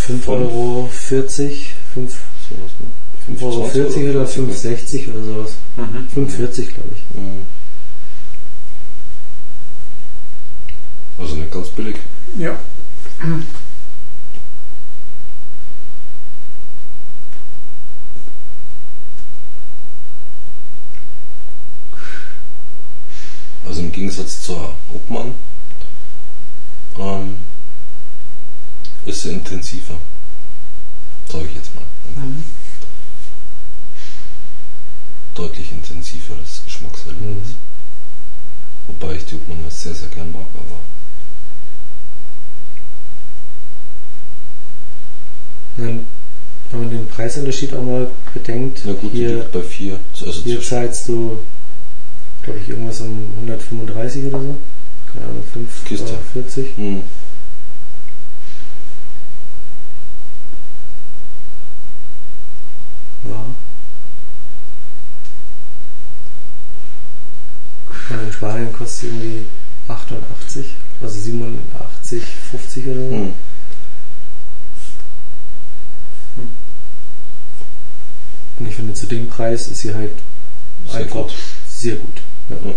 5,40 Von- Euro, 40, 5 Sowas, ne? 5,40 Euro 40 oder 5,60 oder sowas. Mhm. 5,40 glaube ich. Hm. Also nicht ganz billig. Ja. Also im Gegensatz zur Obmann ähm, ist sie intensiver. Sag ich jetzt mal. Deutlich intensiveres Geschmackserlebnis. Mhm. Wobei ich die Obmann jetzt sehr, sehr gern mag, aber Dann, wenn man den Preisunterschied auch mal bedenkt, na gut, hier, bei 4. Also hier zahlst du, glaube ich, irgendwas um 135 oder so. Keine Ahnung, 5 Kiste. Euro 40. Hm. Ja. Und in Spanien kostet sie irgendwie 88, also 87, 50 oder so. Hm. Und ich finde, zu dem Preis ist sie halt Sehr einfach gut. sehr gut. Mhm.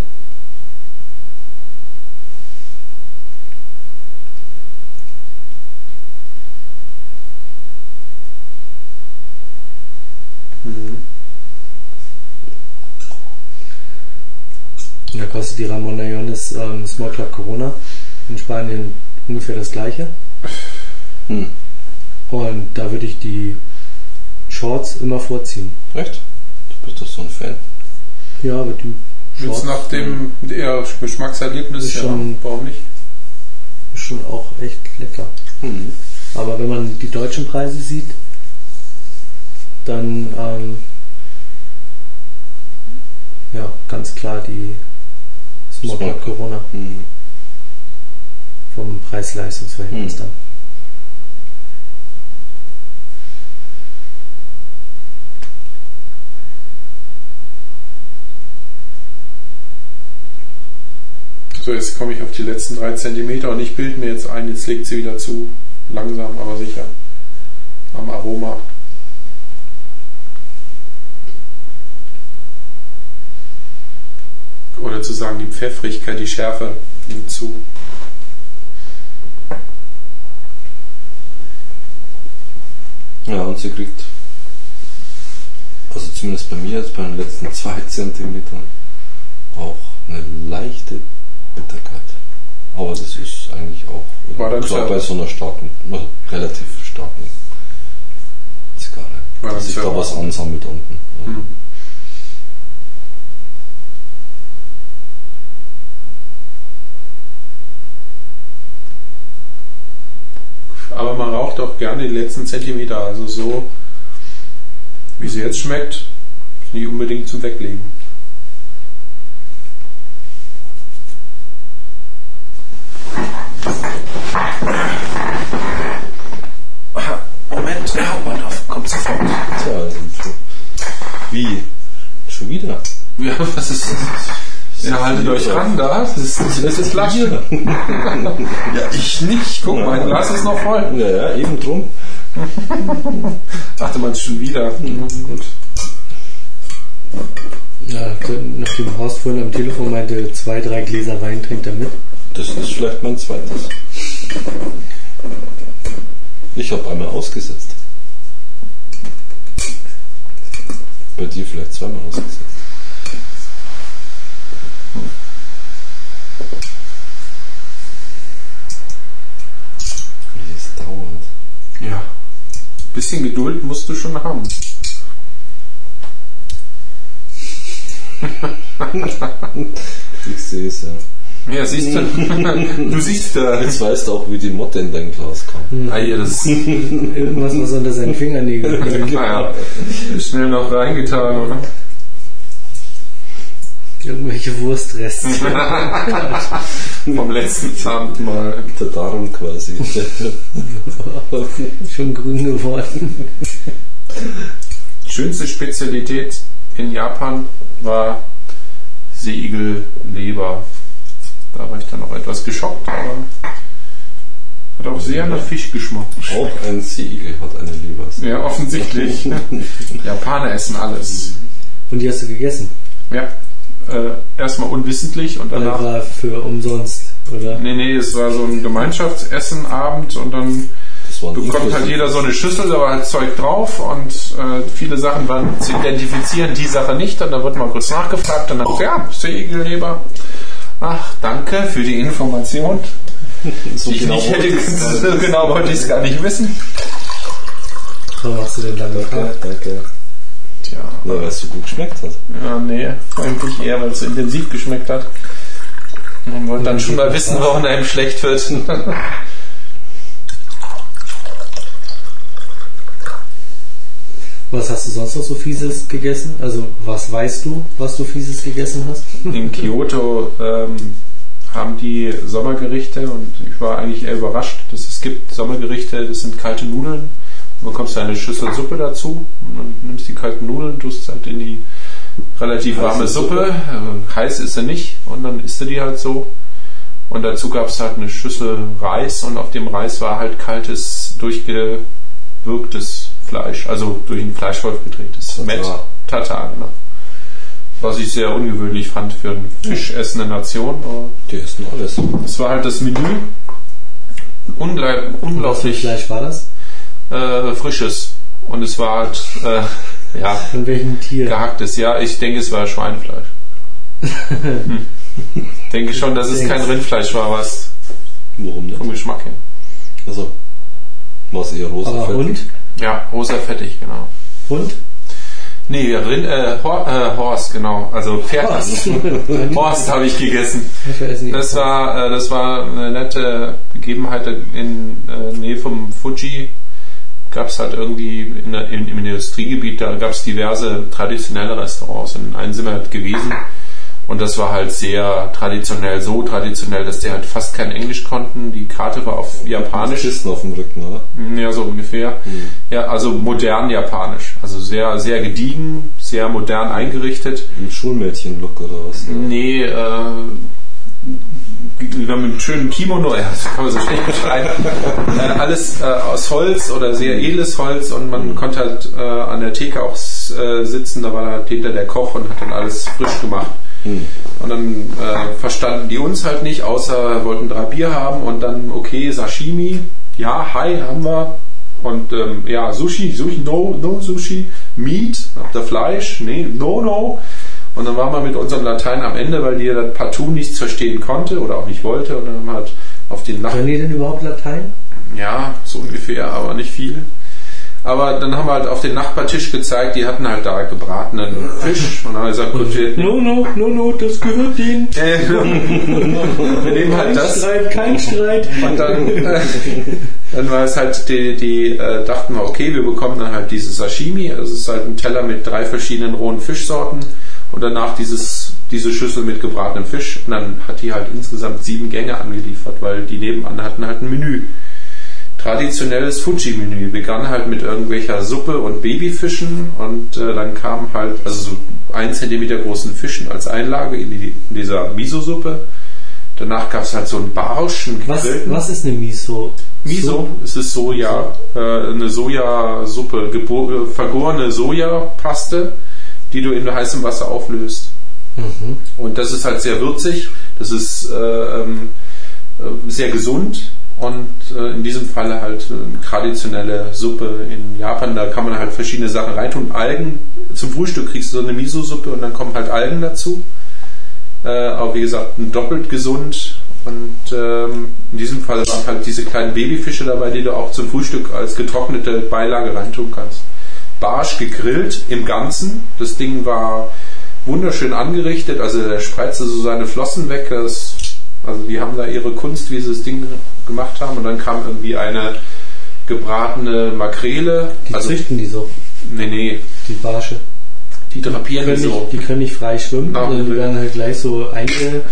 Und da kostet die Ramon Ionis ähm, Small Club Corona in Spanien ungefähr das gleiche. Hm. Und da würde ich die Shorts immer vorziehen. Echt? Du bist doch so ein Fan. Ja, aber die Jetzt nach dem eher Geschmackserlebnis, Ist ja, schon- warum nicht? ist schon auch echt lecker. Hm. Aber wenn man die deutschen Preise sieht, dann ähm, ja, ganz klar die Club. Corona Hm. vom Preis-Leistungs-Verhältnis Hm. dann. So, jetzt komme ich auf die letzten drei Zentimeter und ich bilde mir jetzt ein, jetzt legt sie wieder zu. langsam, aber sicher am Aroma. Oder zu sagen, die Pfeffrigkeit, die Schärfe nimmt zu. Ja, und sie kriegt, also zumindest bei mir jetzt bei den letzten zwei Zentimetern, auch eine leichte Bitterkeit. Aber das ist eigentlich auch War klar bei so einer starken, relativ starken Zigarre. War dass sich da was ansammelt unten. Hm. Aber man raucht auch gerne die letzten Zentimeter, also so wie sie jetzt schmeckt, nicht unbedingt zum Weglegen. Moment, ja, Waldorf, kommt sofort. Tja, also wie? Schon wieder? Ja, was ist Ja, haltet euch ran da. Das ist, das ist Flasche. (laughs) Ja, ich nicht. Guck, mein Glas ist noch voll. Ja, ja, eben drum. (laughs) Ach, du meinst schon wieder. Mhm, Gut. Ja, nachdem Horst vorhin am Telefon meinte, zwei, drei Gläser Wein trinkt er mit. Das ist vielleicht mein zweites. Ich habe einmal ausgesetzt. Bei dir vielleicht zweimal ausgesetzt. Wie es dauert. Ja. Bisschen Geduld musst du schon haben. (laughs) Ich sehe es ja. Ja, siehst du. (laughs) du siehst da. Jetzt weißt du auch, wie die Motte in dein Glas kam. Ah, hier, das (laughs) Irgendwas, was unter seinen Fingernägeln liegt. naja, schnell noch reingetan, oder? Irgendwelche Wurstreste. (laughs) Vom letzten Abendmahl. Der Darm quasi. Schon grün geworden. Schönste Spezialität in Japan war Seeigelleber. Da war ich dann auch etwas geschockt, aber hat auch sehr nach Fisch geschmeckt. auch ein Seeigel hat eine Leber. Ja, offensichtlich. (laughs) Japaner essen alles. Und die hast du gegessen. Ja, äh, erstmal unwissentlich und Oder danach. war für umsonst, oder? Nee, nee, es war so ein Gemeinschaftsessen-Abend und dann bekommt halt jeder so eine Schüssel, da war halt Zeug drauf und äh, viele Sachen waren zu identifizieren, die Sache nicht. Und da wird mal kurz nachgefragt und dann, ja, Seeigeleber. Ach, danke für die Information. (laughs) So ich nicht hätte, so genau wollte ich es gar nicht wissen. Warum hast du denn lange Danke, danke. Tja, Ja, weil es so gut geschmeckt hat. ja, nee, eigentlich eher, weil es so intensiv geschmeckt hat. Man wollte dann schon mal wissen, warum einem schlecht wird. (laughs) Was hast du sonst noch so Fieses gegessen? Also, was weißt du, was du Fieses gegessen hast? In Kyoto ähm, haben die Sommergerichte und ich war eigentlich eher überrascht, dass es gibt Sommergerichte, das sind kalte Nudeln. Du bekommst eine Schüssel Suppe dazu und dann nimmst die kalten Nudeln, tust halt in die relativ warme Heiße Suppe. Suppe. Äh, heiß ist sie nicht und dann isst du die halt so. Und dazu gab es halt eine Schüssel Reis und auf dem Reis war halt kaltes, durchgewirktes Fleisch, also durch einen Fleischwolf gedrehtes. Met Tatar, genau. Was ich sehr ungewöhnlich fand für eine fischessende Nation. Die essen alles. es war halt das Menü. Was für unglaublich Fleisch war das? äh, frisches. Und es war halt, äh, (laughs) ja, Von welchem Tier? gehacktes. Ja, ich denke, es war Schweinefleisch. hm. (laughs) Denke schon, dass es kein Rindfleisch war, was Warum nicht? vom Geschmack her. Also, war es eher rosa Aber fettig? Ja, rosa fettig, genau. Hund? Nee, Rind, äh, Hor, äh, Horst, genau. Also Pferd. Horst. (laughs) Horst habe ich gegessen. Das war, äh, das war eine nette Begebenheit in äh, Nähe vom Fuji. Gab es halt irgendwie in, der- in, im Industriegebiet, da gab es diverse traditionelle Restaurants. Und in einem sind wir halt gewesen. Und das war halt sehr traditionell, so traditionell, dass die halt fast kein Englisch konnten. Die Karte war auf Japanisch. Kissen auf dem Rücken, oder? Ja, so ungefähr. Ja, also modern japanisch. Also sehr, sehr gediegen, sehr modern eingerichtet. Ein Schulmädchen-Look oder was? Nee, äh, wir haben einen schönen Kimono, (laughs) ja, das kann man so schlecht beschreiben. (laughs) äh, alles äh, aus Holz oder sehr edles Holz und man konnte halt äh, an der Theke auch äh, sitzen, da war halt hinter der Koch und hat dann alles frisch gemacht. Und dann äh, verstanden die uns halt nicht, außer wollten drei Bier haben und dann, okay, Sashimi, ja, hi, haben wir. Und ähm, ja, Sushi, Sushi, no, no Sushi, Meat, habt ihr Fleisch? Nee, no, no. Und dann waren wir mit unserem Latein am Ende, weil die dann partout nichts verstehen konnte oder auch nicht wollte. Und dann haben wir halt auf den Nach Können die denn überhaupt Latein? ja, so ungefähr, aber nicht viel. Aber dann haben wir halt auf den Nachbartisch gezeigt, die hatten halt da gebratenen Fisch. Und dann haben wir gesagt, gut, wir, No, no, no, no, das gehört denen. (laughs) äh, wir nehmen halt das. Streit, kein Streit. Und dann, äh, dann war es halt, die, die äh, dachten wir, okay, wir bekommen dann halt dieses Sashimi. Also es ist halt ein Teller mit drei verschiedenen rohen Fischsorten und danach dieses, diese Schüssel mit gebratenem Fisch. Und dann hat die halt insgesamt sieben Gänge angeliefert, weil die nebenan hatten halt ein Menü. Traditionelles Fuji-Menü begann halt mit irgendwelcher Suppe und Babyfischen und äh, dann kam halt, also so ein Zentimeter großen Fischen als Einlage in, die, in dieser Miso-Suppe. Danach gab es halt so einen Barsch, einen Was, was ist eine Miso? Miso, es ist Soja, äh, eine Sojasuppe, äh, vergorene Sojapaste, die du in heißem Wasser auflöst. Mhm. Und das ist halt sehr würzig, das ist äh, ähm, äh, sehr gesund und äh, in diesem Falle halt eine traditionelle Suppe in Japan. Da kann man halt verschiedene Sachen reintun. Algen, zum Frühstück kriegst du so eine Miso-Suppe und dann kommen halt Algen dazu. Äh, aber wie gesagt, doppelt gesund. Und ähm, in diesem Fall waren halt diese kleinen Babyfische dabei, die du auch zum Frühstück als getrocknete Beilage reintun kannst. Barsch gegrillt im Ganzen. Das Ding war wunderschön angerichtet. Also der spreizte so seine Flossen weg. Das, also die haben da ihre Kunst, wie sie das Ding gemacht haben. Und dann kam irgendwie eine gebratene Makrele. Die also, züchten die so, nee, nee, die Barsche. die drapieren die können, so. nicht, die können nicht frei schwimmen, Ah, sondern die werden halt gleich so einge,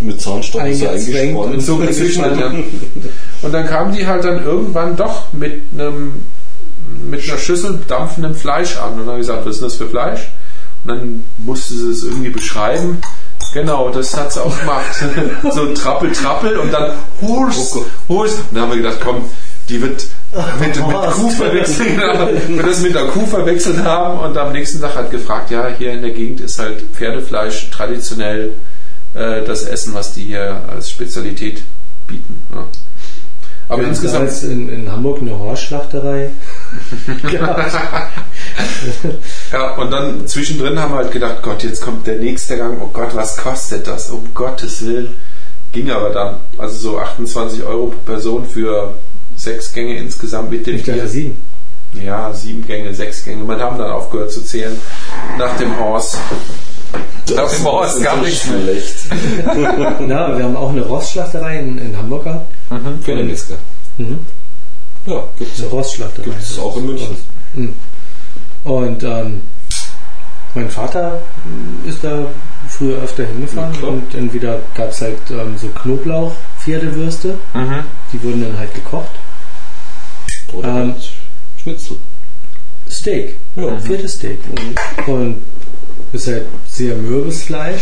Mit Zahnstocher so Eingezwängt und so gezüchtet, ja. Und dann kamen die halt dann irgendwann doch mit einem mit einer Schüssel dampfendem Fleisch an. Und dann habe ich gesagt, was ist das für Fleisch? Und dann musste sie es irgendwie beschreiben. Genau, das hat sie auch gemacht. (laughs) so trappel, trappel und dann Hurs, Hurs. Und dann haben wir gedacht, komm, die wird mit, mit Kuh verwechselt, (laughs) wir das mit einer Kuh verwechselt haben und am nächsten Tag hat gefragt, ja, hier in der Gegend ist halt Pferdefleisch traditionell äh, das Essen, was die hier als Spezialität bieten. Ja. Aber Wir haben insgesamt damals in, in Hamburg eine Horstschlachterei gehabt. (laughs) Ja, und dann zwischendrin haben wir halt gedacht, Gott, jetzt kommt der nächste Gang, oh Gott, was kostet das? Um Gottes Willen. Ging aber dann. Also so 28 Euro pro Person für sechs Gänge insgesamt mit dem Ich dachte Bier. sieben. Ja, sieben Gänge, sechs Gänge. Man haben dann aufgehört zu zählen. Nach dem Horst. Nach dem Horst gab so nichts mehr. schlecht. (laughs) Na, wir haben auch eine Rostschlachterei in, in Hamburg gehabt. Für den Metzger. Mhm. Ja, gibt's Eine auch. Rostschlachterei. Gibt's auch in München. Mhm. Und ähm, mein Vater ist da früher öfter hingefahren Ja, und entweder gab es halt ähm, so Knoblauch-Pferdewürste, Mhm. die wurden dann halt gekocht. Oder Ähm, Schnitzel. Steak, Ja. viertes Steak. Und ist halt sehr mürbes Fleisch.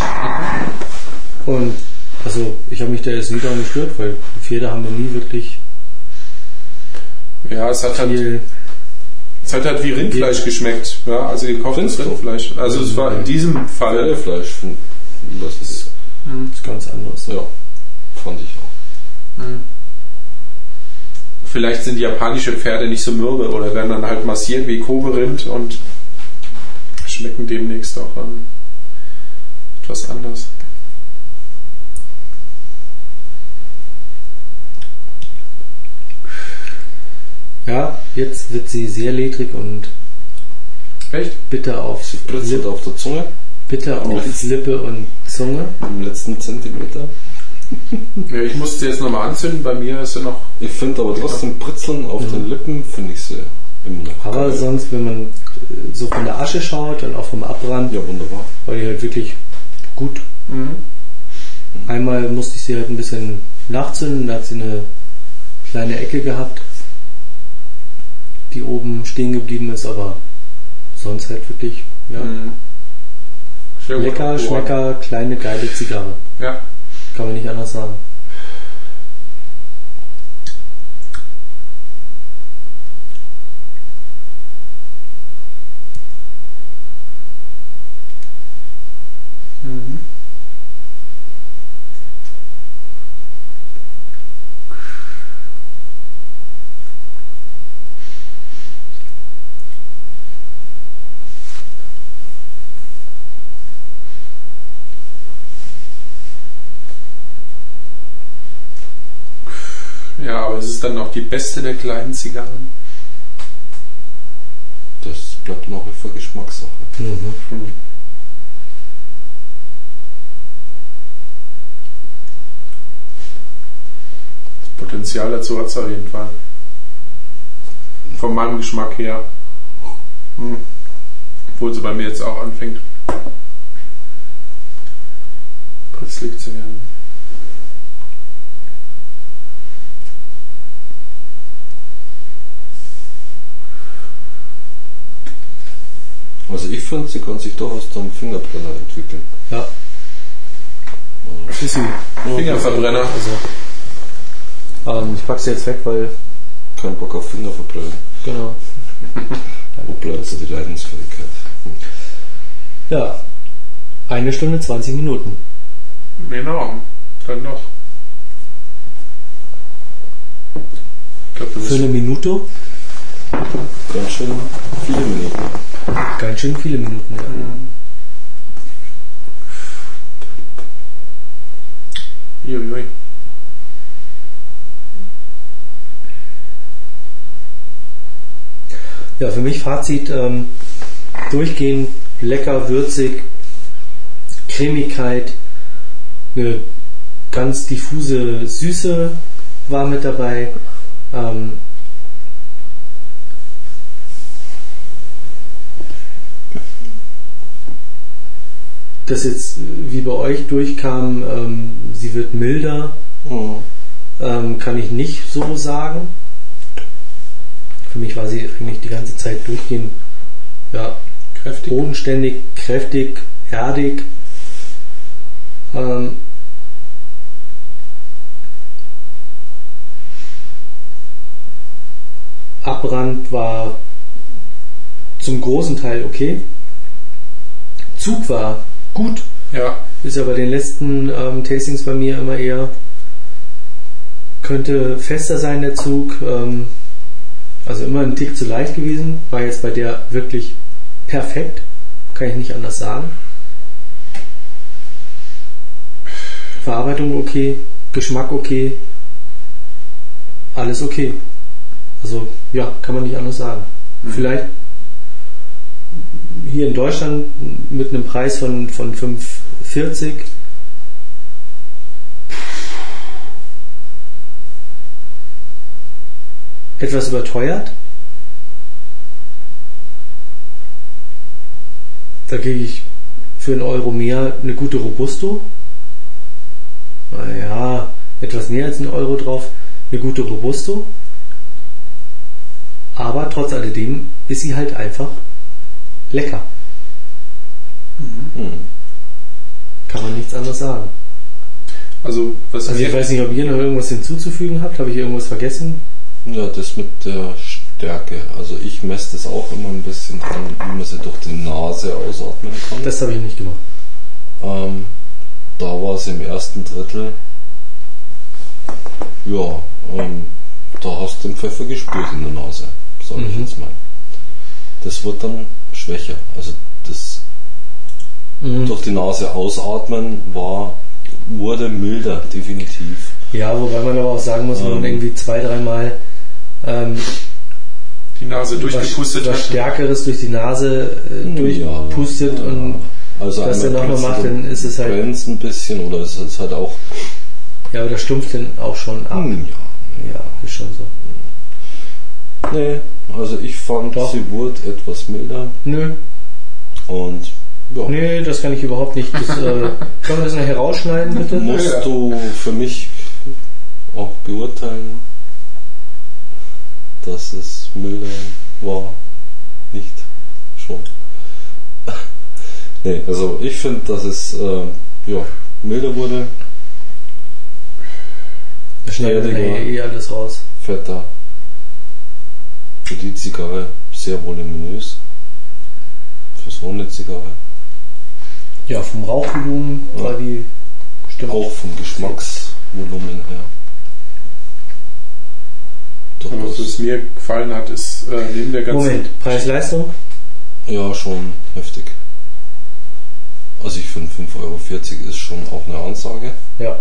Und also ich habe mich da jetzt nie daran gestört, weil Pferde haben mir nie wirklich Ja, es hat halt. Es hat halt wie Rindfleisch geschmeckt. Ja, also gekochtes? Rindfleisch. Also es war in diesem Fall. Pferdefleisch. find- Das ist, ist ganz anderes. ja, fand ich auch. Vielleicht sind japanische Pferde nicht so mürbe oder werden dann halt massiert wie Kobe-Rind und schmecken demnächst auch ähm, etwas anders. Ja, jetzt wird sie sehr ledrig und Echt? bitter auf Britzelt Lippe, auf der Zunge bitter auf Lippe und Zunge. im letzten Zentimeter. (laughs) Ja, ich musste jetzt nochmal anzünden, bei mir ist ja noch. Ich finde aber trotzdem Britzeln auf den Lippen, finde ich sehr. Immer noch Aber geil. sonst, wenn man äh, so von der Asche schaut und auch vom Abbrand, Ja, wunderbar. war die halt wirklich gut. Mhm. Einmal musste ich sie halt ein bisschen nachzünden, da hat sie eine kleine Ecke gehabt, die oben stehen geblieben ist, aber sonst halt wirklich ja, Mhm. Lecker, schmecker, kleine, geile Zigarre. Ja. Kann man nicht anders sagen. Mhm. Ja, aber es ist dann auch die beste der kleinen Zigarren. Das bleibt noch für Geschmackssache. Mhm. Hm. Das Potenzial dazu hat es auf jeden Fall. Von meinem Geschmack her. Hm. Obwohl sie bei mir jetzt auch anfängt. Pritzlig zu werden. Also ich finde, sie kann sich durchaus zum Fingerbrenner entwickeln. Ja, Also, ist sie. Fingerverbrenner. Also, ähm, ich packe sie jetzt weg, weil, kein Bock auf Fingerverbrennen. genau. Wo bleibt so die Leidensfähigkeit? Ja, eine Stunde 20 Minuten. Genau. Dann noch. Das Für eine Minute Ganz schön viele Minuten. ganz schön viele Minuten. Ja. Uiuiui. Ja, für mich Fazit, ähm, durchgehend lecker, würzig, Cremigkeit, eine ganz diffuse Süße war mit dabei. Ähm, das jetzt wie bei euch durchkam, ähm, sie wird milder, Mhm. ähm, kann ich nicht so sagen. Für mich war sie eigentlich die ganze Zeit durchgehend ja, Kräftig. bodenständig, kräftig, erdig. Ähm, Abrand war zum großen Teil okay. Zug war gut, Ja. ist ja bei den letzten ähm, Tastings bei mir immer eher könnte fester sein der Zug. Ähm, also immer ein Tick zu leicht gewesen. War jetzt bei der wirklich perfekt. Kann ich nicht anders sagen. Verarbeitung okay, Geschmack okay, alles okay. Also ja, kann man nicht anders sagen. Vielleicht hier in Deutschland mit einem Preis von, von 5,40 etwas überteuert. Da kriege ich für einen Euro mehr eine gute Robusto. Naja, etwas mehr als einen Euro drauf, eine gute Robusto. Aber trotz alledem ist sie halt einfach lecker. Mhm. Kann man nichts anderes sagen. Also, was Also ich weiß nicht, ob ihr noch irgendwas hinzuzufügen habt. Habe ich irgendwas vergessen? Ja, das mit der Stärke. Also ich messe das auch immer ein bisschen dran, wie man sie durch die Nase ausatmen kann. Das habe ich nicht gemacht. Ähm, da war es im ersten Drittel. Ja, ähm, da hast du den Pfeffer gespürt in der Nase, sage ich Mhm. jetzt mal. Das wird dann schwächer. Also das durch die Nase ausatmen war, wurde milder, definitiv. Ja, wobei man aber auch sagen muss, wenn man Ähm. irgendwie zwei, dreimal ähm, die Nase was, durchgepustet was hat. Stärkeres durch die Nase äh, durchpustet Ja, und also das dann nochmal macht, dann ist es halt- brennt's ein bisschen oder es ist halt auch ja, aber das stumpft dann auch schon ab. hm, ja. Ja, ist schon so. Nee, also ich fand, Doch. sie wurde etwas milder Nö, und ja, nee, das kann ich überhaupt nicht. Das, äh, (laughs) können wir das nachher rausschneiden, bitte? musst Ja. du für mich auch beurteilen, dass es milder war, nicht schon. (laughs) nee, also ich finde, dass es äh, ja, milder wurde schneidet eh alles raus. fetter. Für die Zigarre sehr voluminös. Für so eine Zigarre. Ja, vom Rauchvolumen Ja. war die bestimmt. Auch vom Geschmacksvolumen her. Was Durchaus. es mir gefallen hat, ist äh, neben der ganzen. Moment, Preis-Leistung? Ja, schon heftig. Also ich finde 5,40 Euro ist schon auch eine Ansage. Ja.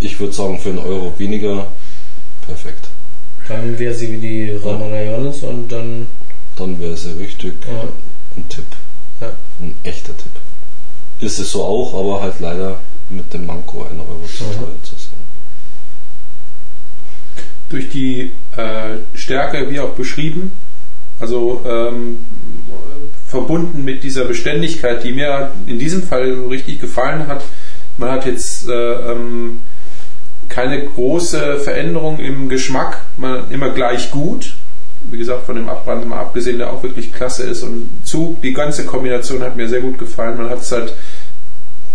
Ich würde sagen, für einen Euro weniger perfekt. Dann wäre sie wie die Ramona Jones und dann. Dann wäre sie richtig Ja. ein Tipp. Ja. Ein echter Tipp. Ist es so auch, aber halt leider mit dem Manko 1 Euro zu teuer zu sein. durch die äh, Stärke, wie auch beschrieben, also ähm, verbunden mit dieser Beständigkeit, die mir in diesem Fall so richtig gefallen hat. Man hat jetzt äh, ähm, keine große Veränderung im Geschmack, immer gleich gut. Wie gesagt, von dem Abbrand mal abgesehen, der auch wirklich klasse ist. Und Zug, die ganze Kombination hat mir sehr gut gefallen. Man hat es halt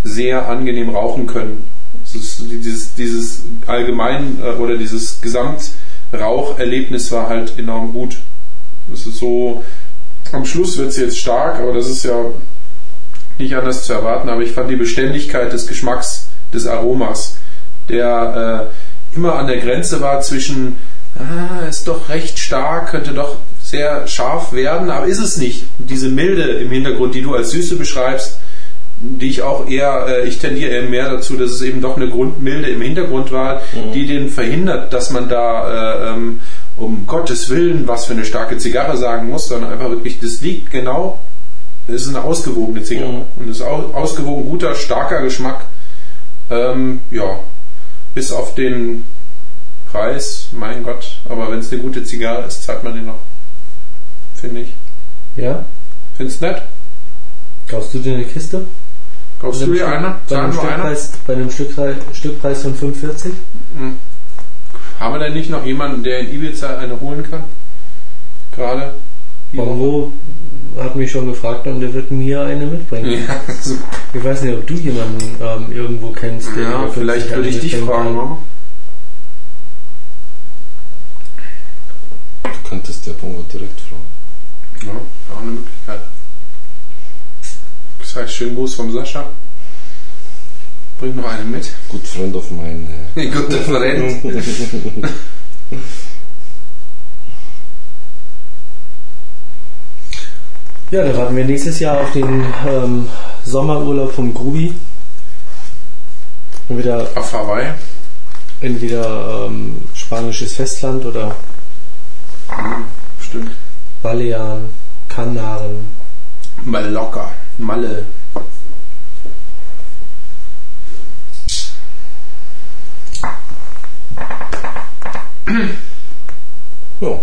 sehr angenehm rauchen können. Dieses, dieses allgemein äh, oder dieses Gesamtraucherlebnis war halt enorm gut. Das ist so, am Schluss wird es jetzt stark, aber das ist ja nicht anders zu erwarten. Aber ich fand die Beständigkeit des Geschmacks, des Aromas, der äh, immer an der Grenze war zwischen, ah, ist doch recht stark, könnte doch sehr scharf werden, aber ist es nicht. Diese Milde im Hintergrund, die du als Süße beschreibst, die ich auch eher, äh, ich tendiere eher mehr dazu, dass es eben doch eine Grundmilde im Hintergrund war, die den verhindert, dass man da äh, ähm, um Gottes Willen was für eine starke Zigarre sagen muss, sondern einfach wirklich, das liegt genau, es ist eine ausgewogene Zigarre Mhm. und es ist au ausgewogen guter, starker Geschmack. Ähm, ja, bis auf den Preis, mein Gott, aber wenn es eine gute Zigarre ist, zahlt man den noch, finde ich. Ja? Findest nett? Kaufst du dir eine Kiste? Kaufst du dir Stück- eine? Bei einem, wir eine? Stückpreis, bei einem Stückpreis, Stückpreis von 45? Haben wir denn nicht noch jemanden, der in Ibiza eine holen kann? Gerade? Woche? Irgendwo hat mich schon gefragt und der wird mir eine mitbringen. Ja, so. Ich weiß nicht, ob du jemanden ähm, irgendwo kennst. der ja vielleicht 50 würde ich dich fragen, kann. Du könntest der Bongo direkt fragen. Ja, auch eine Möglichkeit. Das heißt, schönen Gruß vom Sascha. Bring noch eine mit. Good friend of mine. äh, (laughs) Guter Freund. (laughs) Ja, dann warten wir nächstes Jahr auf den ähm, Sommerurlaub vom Grubi. Entweder, Auf Hawaii. entweder ähm, spanisches Festland oder Mhm, Stimmt. Balearen, Kanaren. Mallorca. Malle. Ja,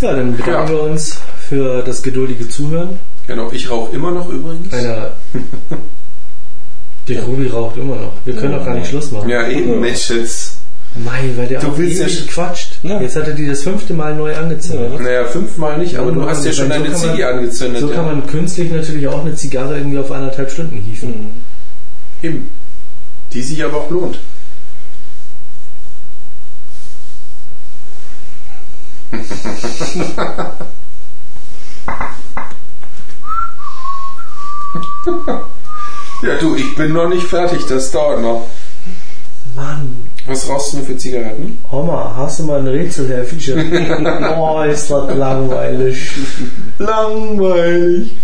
Ja, dann bedanken Ja. wir uns für das geduldige Zuhören. Genau, ich rauche immer noch übrigens. Einer. (laughs) Der Grubi raucht immer noch. Wir können Ja. doch gar nicht Schluss machen. Ja, eben, Mensch, jetzt. Mein, weil der Du auch willst ja quatscht. Ja. Jetzt hat er die das fünfte Mal neu angezündet. Ja. Naja, fünfmal nicht, aber Ja, du hast ja schon so kann man- Ziggy angezündet. So ja. kann man künstlich natürlich auch eine Zigarre irgendwie auf anderthalb Stunden hieven. Eben. Die sich aber auch lohnt. (laughs) (laughs) (laughs) ja, du, ich bin noch nicht fertig, das dauert noch. Mann, Was rauchst du denn für Zigaretten? Oma, hast du mal ein Rätsel, Herr Fischer? (laughs) oh, ist das langweilig. Langweilig.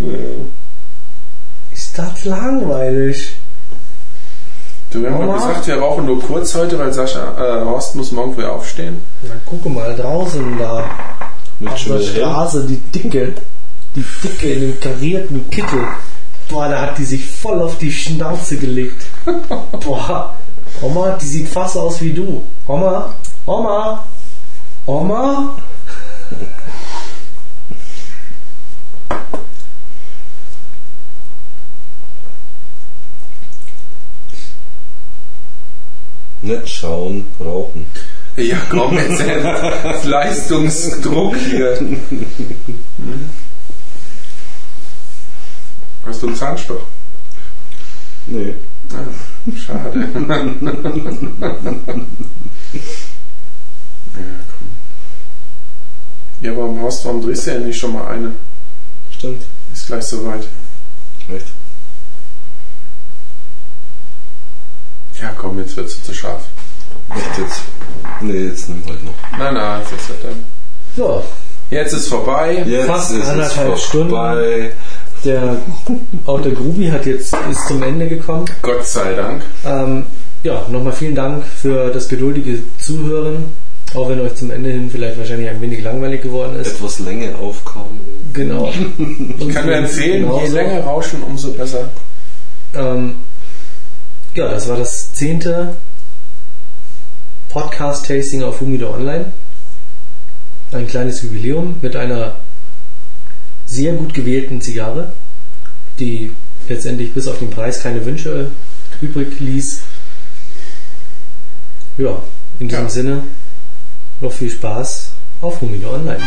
Ja. Ist das langweilig? Du, wir haben doch gesagt, wir rauchen nur kurz heute, weil Sascha, äh, Horst muss morgen früh aufstehen. Na, gucke mal draußen da. mit Auf der. Straße, die Dicke. Die Dicke in dem karierten Kittel. Boah, da hat die sich voll auf die Schnauze gelegt. (laughs) Boah. Oma, die sieht fast aus wie du. Oma, Oma, Oma. Nicht schauen, rauchen. Ja, komm, jetzt (laughs) Leistungsdruck hier. (laughs) Hast du einen Zahnstoch? Nee. Ah. Schade. (laughs) ja, komm. Ja, warum hast warum drehst du ja nicht schon mal eine? Stimmt. Ist gleich soweit. Echt? Ja, komm, jetzt wird's zu scharf. Echt jetzt? Nee, jetzt nimm halt noch. Nein, nein, jetzt wird dann. So, Jetzt ist vorbei. Jetzt Fast ist es anderthalb vorbei. Der, auch der Grubi hat jetzt, ist zum Ende gekommen. Gott sei Dank. Ähm, ja, nochmal vielen Dank für das geduldige Zuhören, auch wenn euch zum Ende hin vielleicht wahrscheinlich ein wenig langweilig geworden ist. Etwas Länge aufkam. Genau. (laughs) Ich kann nur empfehlen, je Genauso. länger rauschen, umso besser. Ähm, ja, das war das zehnte Podcast-Tasting auf Humidor Online. Ein kleines Jubiläum mit einer sehr gut gewählten Zigarre, die letztendlich bis auf den Preis keine Wünsche übrig ließ. Ja, in diesem ja. Sinne noch viel Spaß auf Humidor Online.